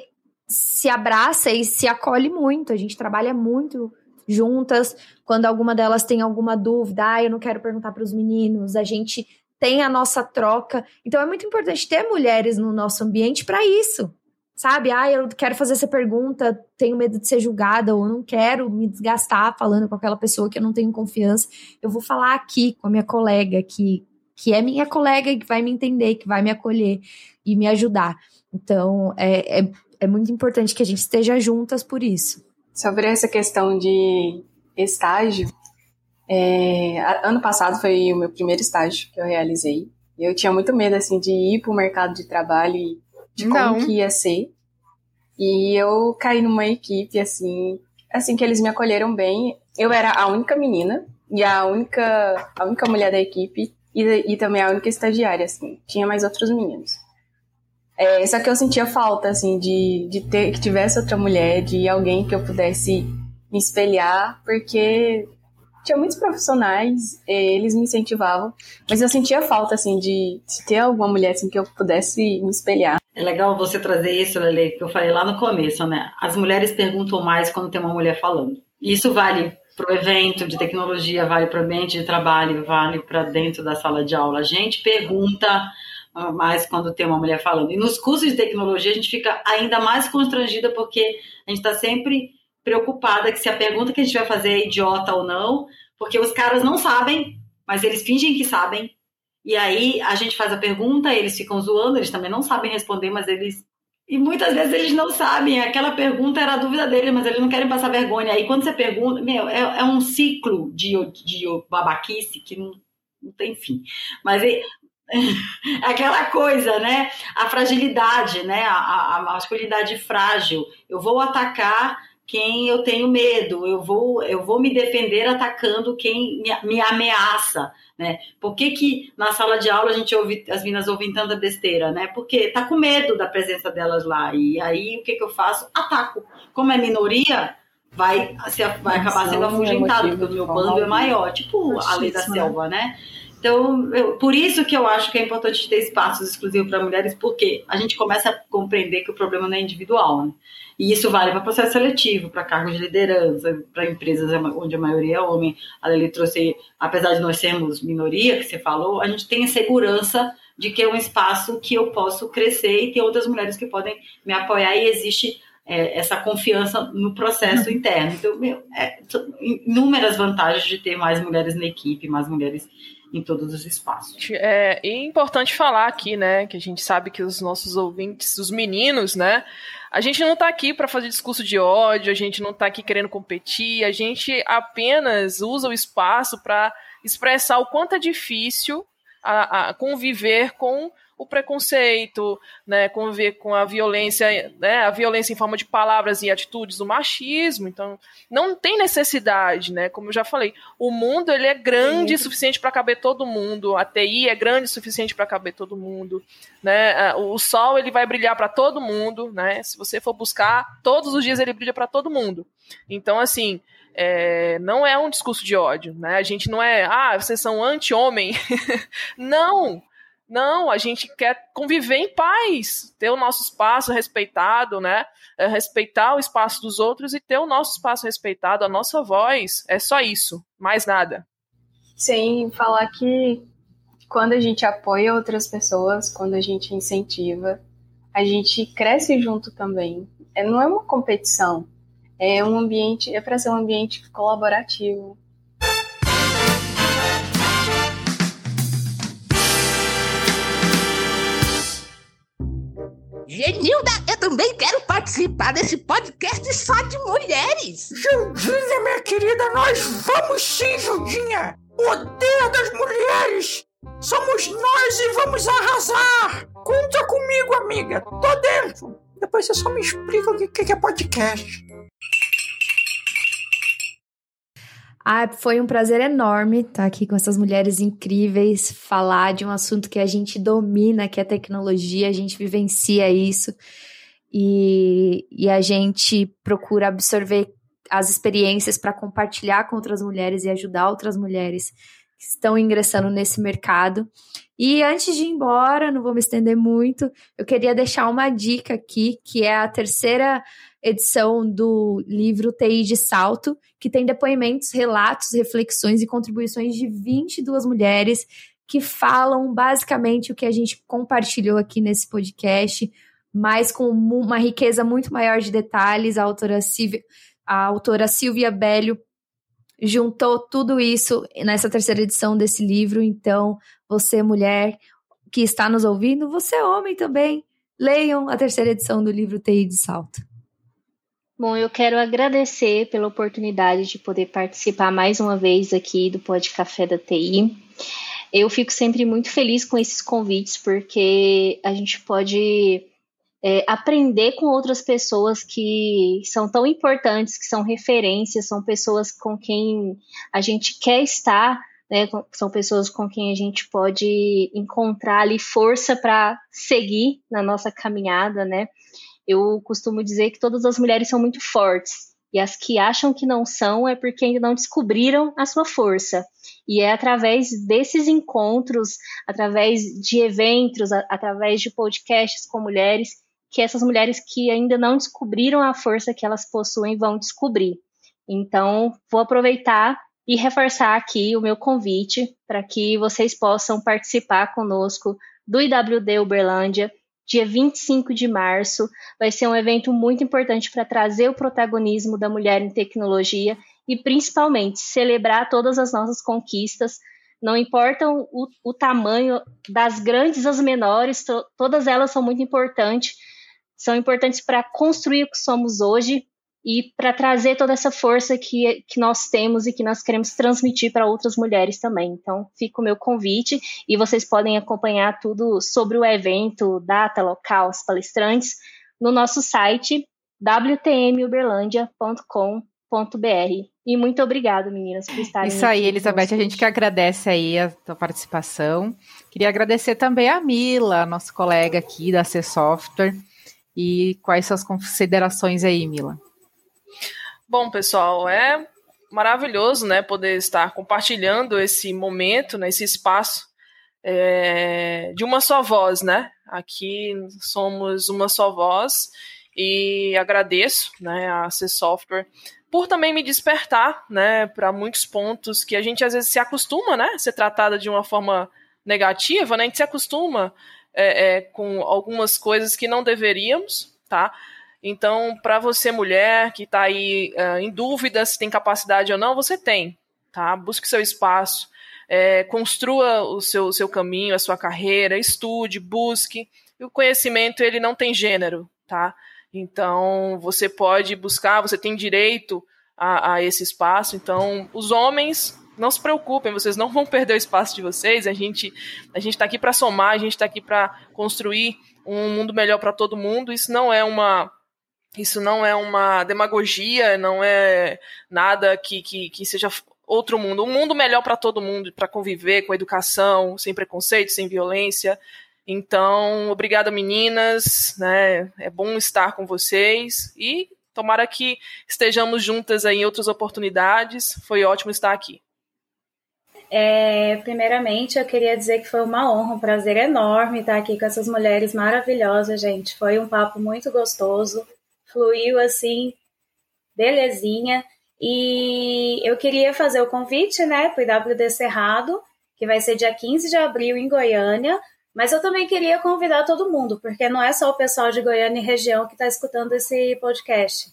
se abraça e se acolhe muito. A gente trabalha muito juntas. Quando alguma delas tem alguma dúvida, ah, eu não quero perguntar para os meninos, a gente tem a nossa troca. Então é muito importante ter mulheres no nosso ambiente para isso sabe? Ah, eu quero fazer essa pergunta, tenho medo de ser julgada, ou não quero me desgastar falando com aquela pessoa que eu não tenho confiança. Eu vou falar aqui com a minha colega, que, que é minha colega, que vai me entender, que vai me acolher e me ajudar. Então, é, é, é muito importante que a gente esteja juntas por isso. Sobre essa questão de estágio, é, ano passado foi o meu primeiro estágio que eu realizei. Eu tinha muito medo, assim, de ir para o mercado de trabalho e de como Não. que ia ser. E eu caí numa equipe, assim, assim que eles me acolheram bem. Eu era a única menina e a única, a única mulher da equipe e, e também a única estagiária, assim. Tinha mais outros meninos. É, só que eu sentia falta, assim, de, de ter, que tivesse outra mulher, de alguém que eu pudesse me espelhar, porque tinha muitos profissionais, eles me incentivavam, mas eu sentia falta, assim, de, de ter alguma mulher, assim, que eu pudesse me espelhar. É legal você trazer isso, Lele, que eu falei lá no começo, né? As mulheres perguntam mais quando tem uma mulher falando. Isso vale para o evento de tecnologia, vale para o ambiente de trabalho, vale para dentro da sala de aula. A gente pergunta mais quando tem uma mulher falando. E nos cursos de tecnologia a gente fica ainda mais constrangida porque a gente está sempre preocupada que se a pergunta que a gente vai fazer é idiota ou não, porque os caras não sabem, mas eles fingem que sabem. E aí a gente faz a pergunta, eles ficam zoando, eles também não sabem responder, mas eles. E muitas vezes eles não sabem, aquela pergunta era a dúvida deles, mas eles não querem passar vergonha. Aí quando você pergunta, meu, é, é um ciclo de, de babaquice que não, não tem fim. Mas [laughs] aquela coisa, né? A fragilidade, né? A, a, masculinidade frágil. Eu vou atacar quem eu tenho medo, eu vou, eu vou me defender atacando quem me, me ameaça. Né? Por que, que na sala de aula a gente ouve, as meninas ouvem tanta besteira, né? Porque tá com medo da presença delas lá. E aí o que, que eu faço? Ataco. Como é minoria, vai, se, vai acabar sendo afugentado, porque o meu bando é maior, tipo a lei da selva, né? Então, eu, por isso que eu acho que é importante ter espaços exclusivos para mulheres, porque a gente começa a compreender que o problema não é individual, né? E isso vale para processo seletivo, para cargos de liderança, para empresas onde a maioria é homem. A Lili trouxe, apesar de nós sermos minoria, que você falou, a gente tem a segurança de que é um espaço que eu posso crescer e tem outras mulheres que podem me apoiar e existe é, essa confiança no processo uhum. interno. Então, meu, é, inúmeras vantagens de ter mais mulheres na equipe, mais mulheres em todos os espaços. É, é importante falar aqui, né, que a gente sabe que os nossos ouvintes, os meninos, né, a gente não está aqui para fazer discurso de ódio, a gente não está aqui querendo competir, a gente apenas usa o espaço para expressar o quanto é difícil a, a conviver com o preconceito, né, conviver com a violência, né, a violência em forma de palavras e atitudes, o machismo. Então, não tem necessidade, né? Como eu já falei, o mundo ele é grande o suficiente para caber todo mundo. A TI é grande o suficiente para caber todo mundo, né? O sol ele vai brilhar para todo mundo, né? Se você for buscar, todos os dias ele brilha para todo mundo. Então, assim, é, não é um discurso de ódio, né? A gente não é, ah, vocês são anti-homem. [laughs] não! Não, a gente quer conviver em paz, ter o nosso espaço respeitado, né? É, respeitar o espaço dos outros e ter o nosso espaço respeitado, a nossa voz. É só isso, mais nada. Sem falar que quando a gente apoia outras pessoas, quando a gente incentiva, a gente cresce junto também. É, não é uma competição, é um ambiente, é para ser um ambiente colaborativo, Genilda, eu também quero participar desse podcast só de mulheres. Judinha, minha querida, nós vamos sim, Judinha. Poder das mulheres. Somos nós e vamos arrasar. Conta comigo, amiga. Tô dentro. Depois você só me explica o que é podcast. Ah, foi um prazer enorme estar aqui com essas mulheres incríveis, falar de um assunto que a gente domina, que é tecnologia, a gente vivencia isso e, e a gente procura absorver as experiências para compartilhar com outras mulheres e ajudar outras mulheres que estão ingressando nesse mercado. E antes de ir embora, não vou me estender muito, eu queria deixar uma dica aqui, que é a terceira edição do livro TI de Salto, que tem depoimentos, relatos, reflexões e contribuições de 22 mulheres que falam basicamente o que a gente compartilhou aqui nesse podcast, mas com uma riqueza muito maior de detalhes. A autora Silvia, a autora Silvia Bellio juntou tudo isso nessa terceira edição desse livro. Então, você, mulher que está nos ouvindo, você, homem também, leiam a terceira edição do livro TI de Salto. Bom, eu quero agradecer pela oportunidade de poder participar mais uma vez aqui do Pod Café da TI. Eu fico sempre muito feliz com esses convites, porque a gente pode é, aprender com outras pessoas que são tão importantes, que são referências, são pessoas com quem a gente quer estar, né, são pessoas com quem a gente pode encontrar ali força para seguir na nossa caminhada, né? Eu costumo dizer que todas as mulheres são muito fortes. E as que acham que não são é porque ainda não descobriram a sua força. E é através desses encontros, através de eventos, a, através de podcasts com mulheres, que essas mulheres que ainda não descobriram a força que elas possuem vão descobrir. Então, vou aproveitar e reforçar aqui o meu convite para que vocês possam participar conosco do IWD Uberlândia dia 25 de março. Vai ser um evento muito importante para trazer o protagonismo da mulher em tecnologia e, principalmente, celebrar todas as nossas conquistas. Não importam o, o tamanho, das grandes às menores, to, todas elas são muito importantes. São importantes para construir o que somos hoje e para trazer toda essa força que, que nós temos e que nós queremos transmitir para outras mulheres também. Então, fica o meu convite e vocês podem acompanhar tudo sobre o evento, data, local, os palestrantes, no nosso site wtmuberlandia.com.br. E muito obrigada, meninas, por estarem Isso aí, Elizabeth, a gente que agradece aí a tua participação. Queria agradecer também a Mila, nossa colega aqui da C Software. E quais são as considerações aí, Mila? Bom, pessoal, é maravilhoso, né, poder estar compartilhando esse momento, né, esse espaço é, de uma só voz, né? Aqui somos uma só voz e agradeço, né, a C Software por também me despertar, né, para muitos pontos que a gente às vezes se acostuma, né, ser tratada de uma forma negativa, né, a gente se acostuma é, é, com algumas coisas que não deveríamos, tá? Então, para você, mulher, que está aí uh, em dúvida se tem capacidade ou não, você tem, tá? Busque seu espaço, é, construa o seu, seu caminho, a sua carreira, estude, busque. E o conhecimento, ele não tem gênero, tá? Então, você pode buscar, você tem direito a, a esse espaço. Então, os homens não se preocupem, vocês não vão perder o espaço de vocês. A gente a gente está aqui para somar, a gente está aqui para construir um mundo melhor para todo mundo. Isso não é uma isso não é uma demagogia, não é nada que, que, que seja outro mundo. Um mundo melhor para todo mundo, para conviver com educação, sem preconceito, sem violência. Então, obrigada, meninas. Né? É bom estar com vocês e tomara que estejamos juntas em outras oportunidades. Foi ótimo estar aqui. É, primeiramente, eu queria dizer que foi uma honra, um prazer enorme estar aqui com essas mulheres maravilhosas, gente. Foi um papo muito gostoso fluiu assim, belezinha. E eu queria fazer o convite, né, para o IWD Cerrado, que vai ser dia 15 de abril em Goiânia, mas eu também queria convidar todo mundo, porque não é só o pessoal de Goiânia e região que está escutando esse podcast.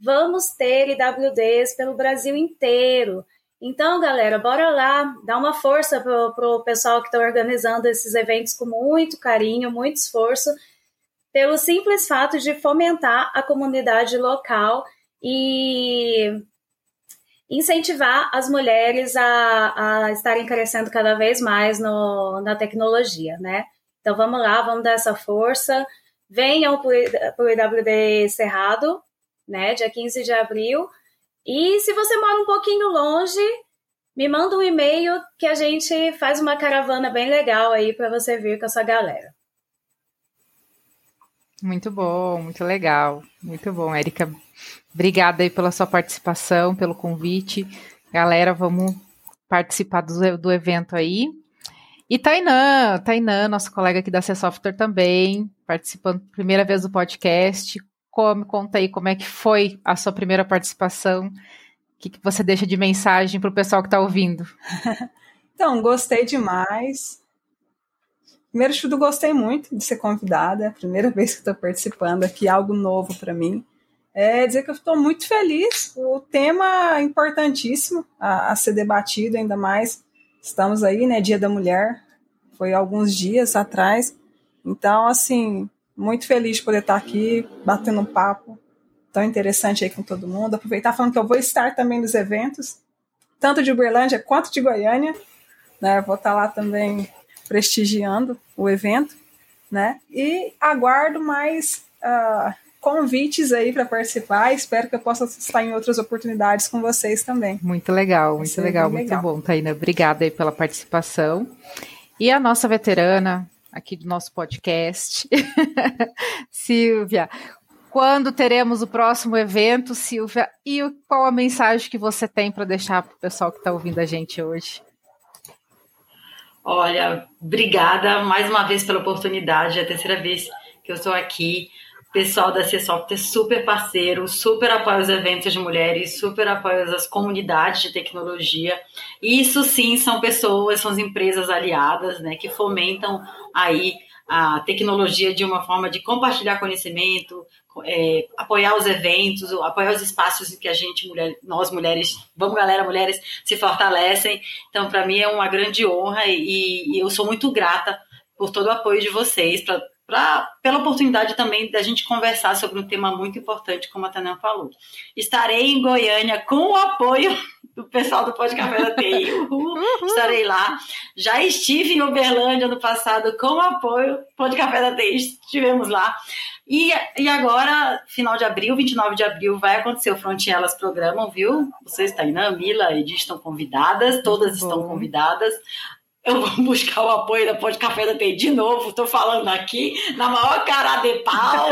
Vamos ter IWDs pelo Brasil inteiro. Então, galera, bora lá, dar uma força para o pessoal que está organizando esses eventos com muito carinho, muito esforço pelo simples fato de fomentar a comunidade local e incentivar as mulheres a, a estarem crescendo cada vez mais no, na tecnologia, né? Então vamos lá, vamos dar essa força. Venham para o IWD Cerrado, né, dia 15 de abril. E se você mora um pouquinho longe, me manda um e-mail que a gente faz uma caravana bem legal aí para você vir com a sua galera. Muito bom, muito legal. Muito bom, Érica. Obrigada aí pela sua participação, pelo convite. Galera, vamos participar do, do evento aí. E Tainã, Tainã, nossa colega aqui da C Software também, participando primeira vez do podcast. Como, conta aí como é que foi a sua primeira participação. O que, que você deixa de mensagem para o pessoal que está ouvindo? [laughs] então, gostei demais. Primeiro de tudo, gostei muito de ser convidada. É a primeira [laughs] vez que estou participando aqui, algo novo para mim. É dizer que eu estou muito feliz. O tema é importantíssimo a, a, ser debatido, ainda mais. Estamos aí, né? Dia da Mulher. Foi alguns dias atrás. Então, assim, muito feliz de poder estar aqui, batendo um papo tão interessante aí com todo mundo. Aproveitar falando que eu vou estar também nos eventos, tanto de Uberlândia quanto de Goiânia. Né? Vou estar lá também prestigiando o evento, né? E aguardo mais uh, convites aí para participar. Espero que eu possa estar em outras oportunidades com vocês também. Muito legal, muito legal, muito legal. bom, Taina. Obrigada aí pela participação. E a nossa veterana aqui do nosso podcast, [laughs] Silvia. Quando teremos o próximo evento, Silvia? E qual a mensagem que você tem para deixar para o pessoal que está ouvindo a gente hoje? Olha, obrigada mais uma vez pela oportunidade, é a terceira vez que eu estou aqui. Pessoal da C-Soft é super parceiro, super apoia os eventos de mulheres, super apoia as comunidades de tecnologia. Isso sim são pessoas, são as empresas aliadas, né, que fomentam aí a tecnologia de uma forma de compartilhar conhecimento, é, apoiar os eventos, apoiar os espaços em que a gente, mulher, nós mulheres, vamos galera, mulheres, se fortalecem. Então, para mim é uma grande honra e, e, eu sou muito grata por todo o apoio de vocês, pra, pra, pela oportunidade também da gente conversar sobre um tema muito importante, como a Tânia falou. Estarei em Goiânia com o apoio do pessoal do Pode Café da TI. [laughs] Uhul, estarei lá. Já estive em Uberlândia no passado com o apoio do Pode Café da TI. Estivemos lá. E, e agora, final de abril, 29 de abril, vai acontecer o Frontelas Programam, viu? Vocês, Tainã, Mila, Edith estão convidadas, todas estão convidadas. Eu vou [laughs] buscar o apoio da Pode Café da TI de novo, estou falando aqui, na maior cara de pau.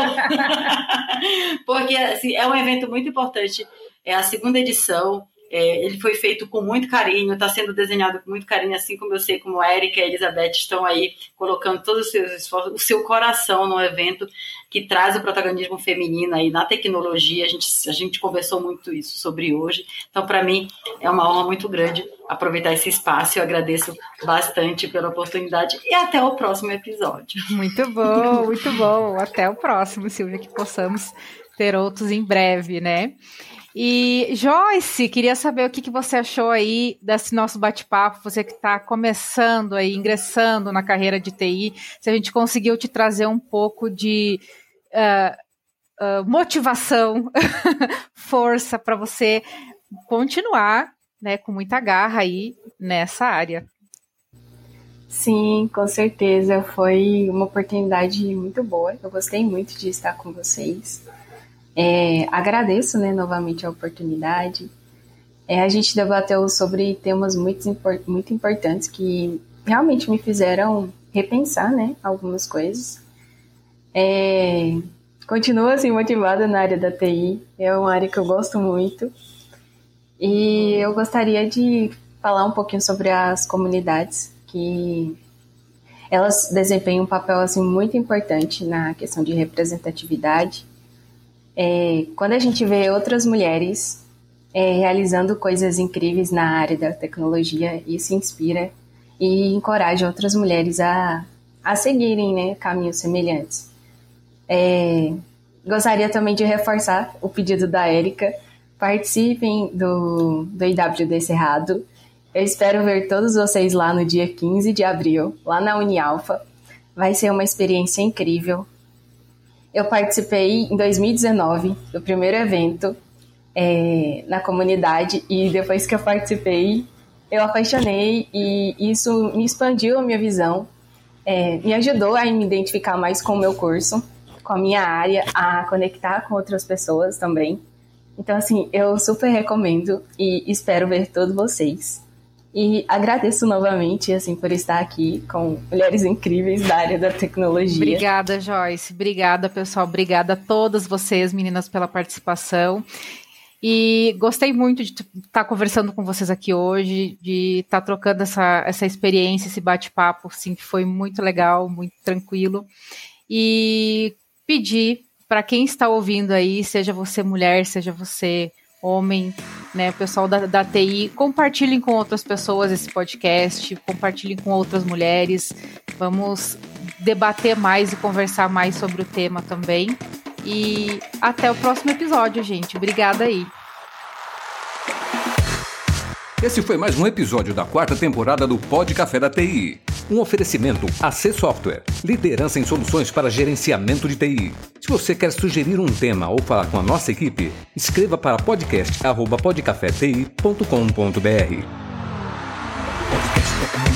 [laughs] Porque assim, é um evento muito importante. É a segunda edição. É, ele foi feito com muito carinho, está sendo desenhado com muito carinho, assim como eu sei como a Erika e a Elizabeth estão aí colocando todos os seus esforços, o seu coração no evento que traz o protagonismo feminino aí na tecnologia. A gente, a gente conversou muito isso sobre hoje. Então, para mim, é uma honra muito grande aproveitar esse espaço. Eu agradeço bastante pela oportunidade e até o próximo episódio. Muito bom, muito bom. Até o próximo, Silvia, que possamos ter outros em breve, né? E Joyce, queria saber o que, que você achou aí desse nosso bate-papo, você que está começando aí, ingressando na carreira de TI, se a gente conseguiu te trazer um pouco de uh, uh, motivação, [laughs] força para você continuar né, com muita garra aí nessa área. Sim, com certeza. Foi uma oportunidade muito boa. Eu gostei muito de estar com vocês. É, agradeço né, novamente a oportunidade. É, a gente debateu sobre temas muito, muito importantes que realmente me fizeram repensar né, algumas coisas. É, continuo assim, motivada na área da TI, é uma área que eu gosto muito. E eu gostaria de falar um pouquinho sobre as comunidades que elas desempenham um papel assim muito importante na questão de representatividade é, quando a gente vê outras mulheres é, realizando coisas incríveis na área da tecnologia, isso inspira e encoraja outras mulheres a, a seguirem né, caminhos semelhantes. É, gostaria também de reforçar o pedido da Érica. Participem do, do IWD Cerrado. Eu espero ver todos vocês lá no dia 15 de abril, lá na Unialfa. Vai ser uma experiência incrível. Eu participei em 2019 do primeiro evento é, na comunidade e depois que eu participei, eu apaixonei e isso me expandiu a minha visão, é, me ajudou a me identificar mais com o meu curso, com a minha área, a conectar com outras pessoas também. Então, assim, eu super recomendo e espero ver todos vocês. E agradeço novamente, assim, por estar aqui com mulheres incríveis da área da tecnologia. Obrigada, Joyce. Obrigada, pessoal. Obrigada a todas vocês, meninas, pela participação. E gostei muito de estar conversando com vocês aqui hoje, de estar trocando essa, essa experiência, esse bate-papo, sim, que foi muito legal, muito tranquilo. E pedir para quem está ouvindo aí, seja você mulher, seja você homem, né, pessoal da, da TI, compartilhem com outras pessoas esse podcast, compartilhem com outras mulheres, vamos debater mais e conversar mais sobre o tema também. E até o próximo episódio, gente. Obrigada aí. Esse foi mais um episódio da quarta temporada do Pod Café da TI. Um oferecimento AC Software, liderança em soluções para gerenciamento de TI. Se você quer sugerir um tema ou falar com a nossa equipe, escreva para podcast@podcafeti.com.br.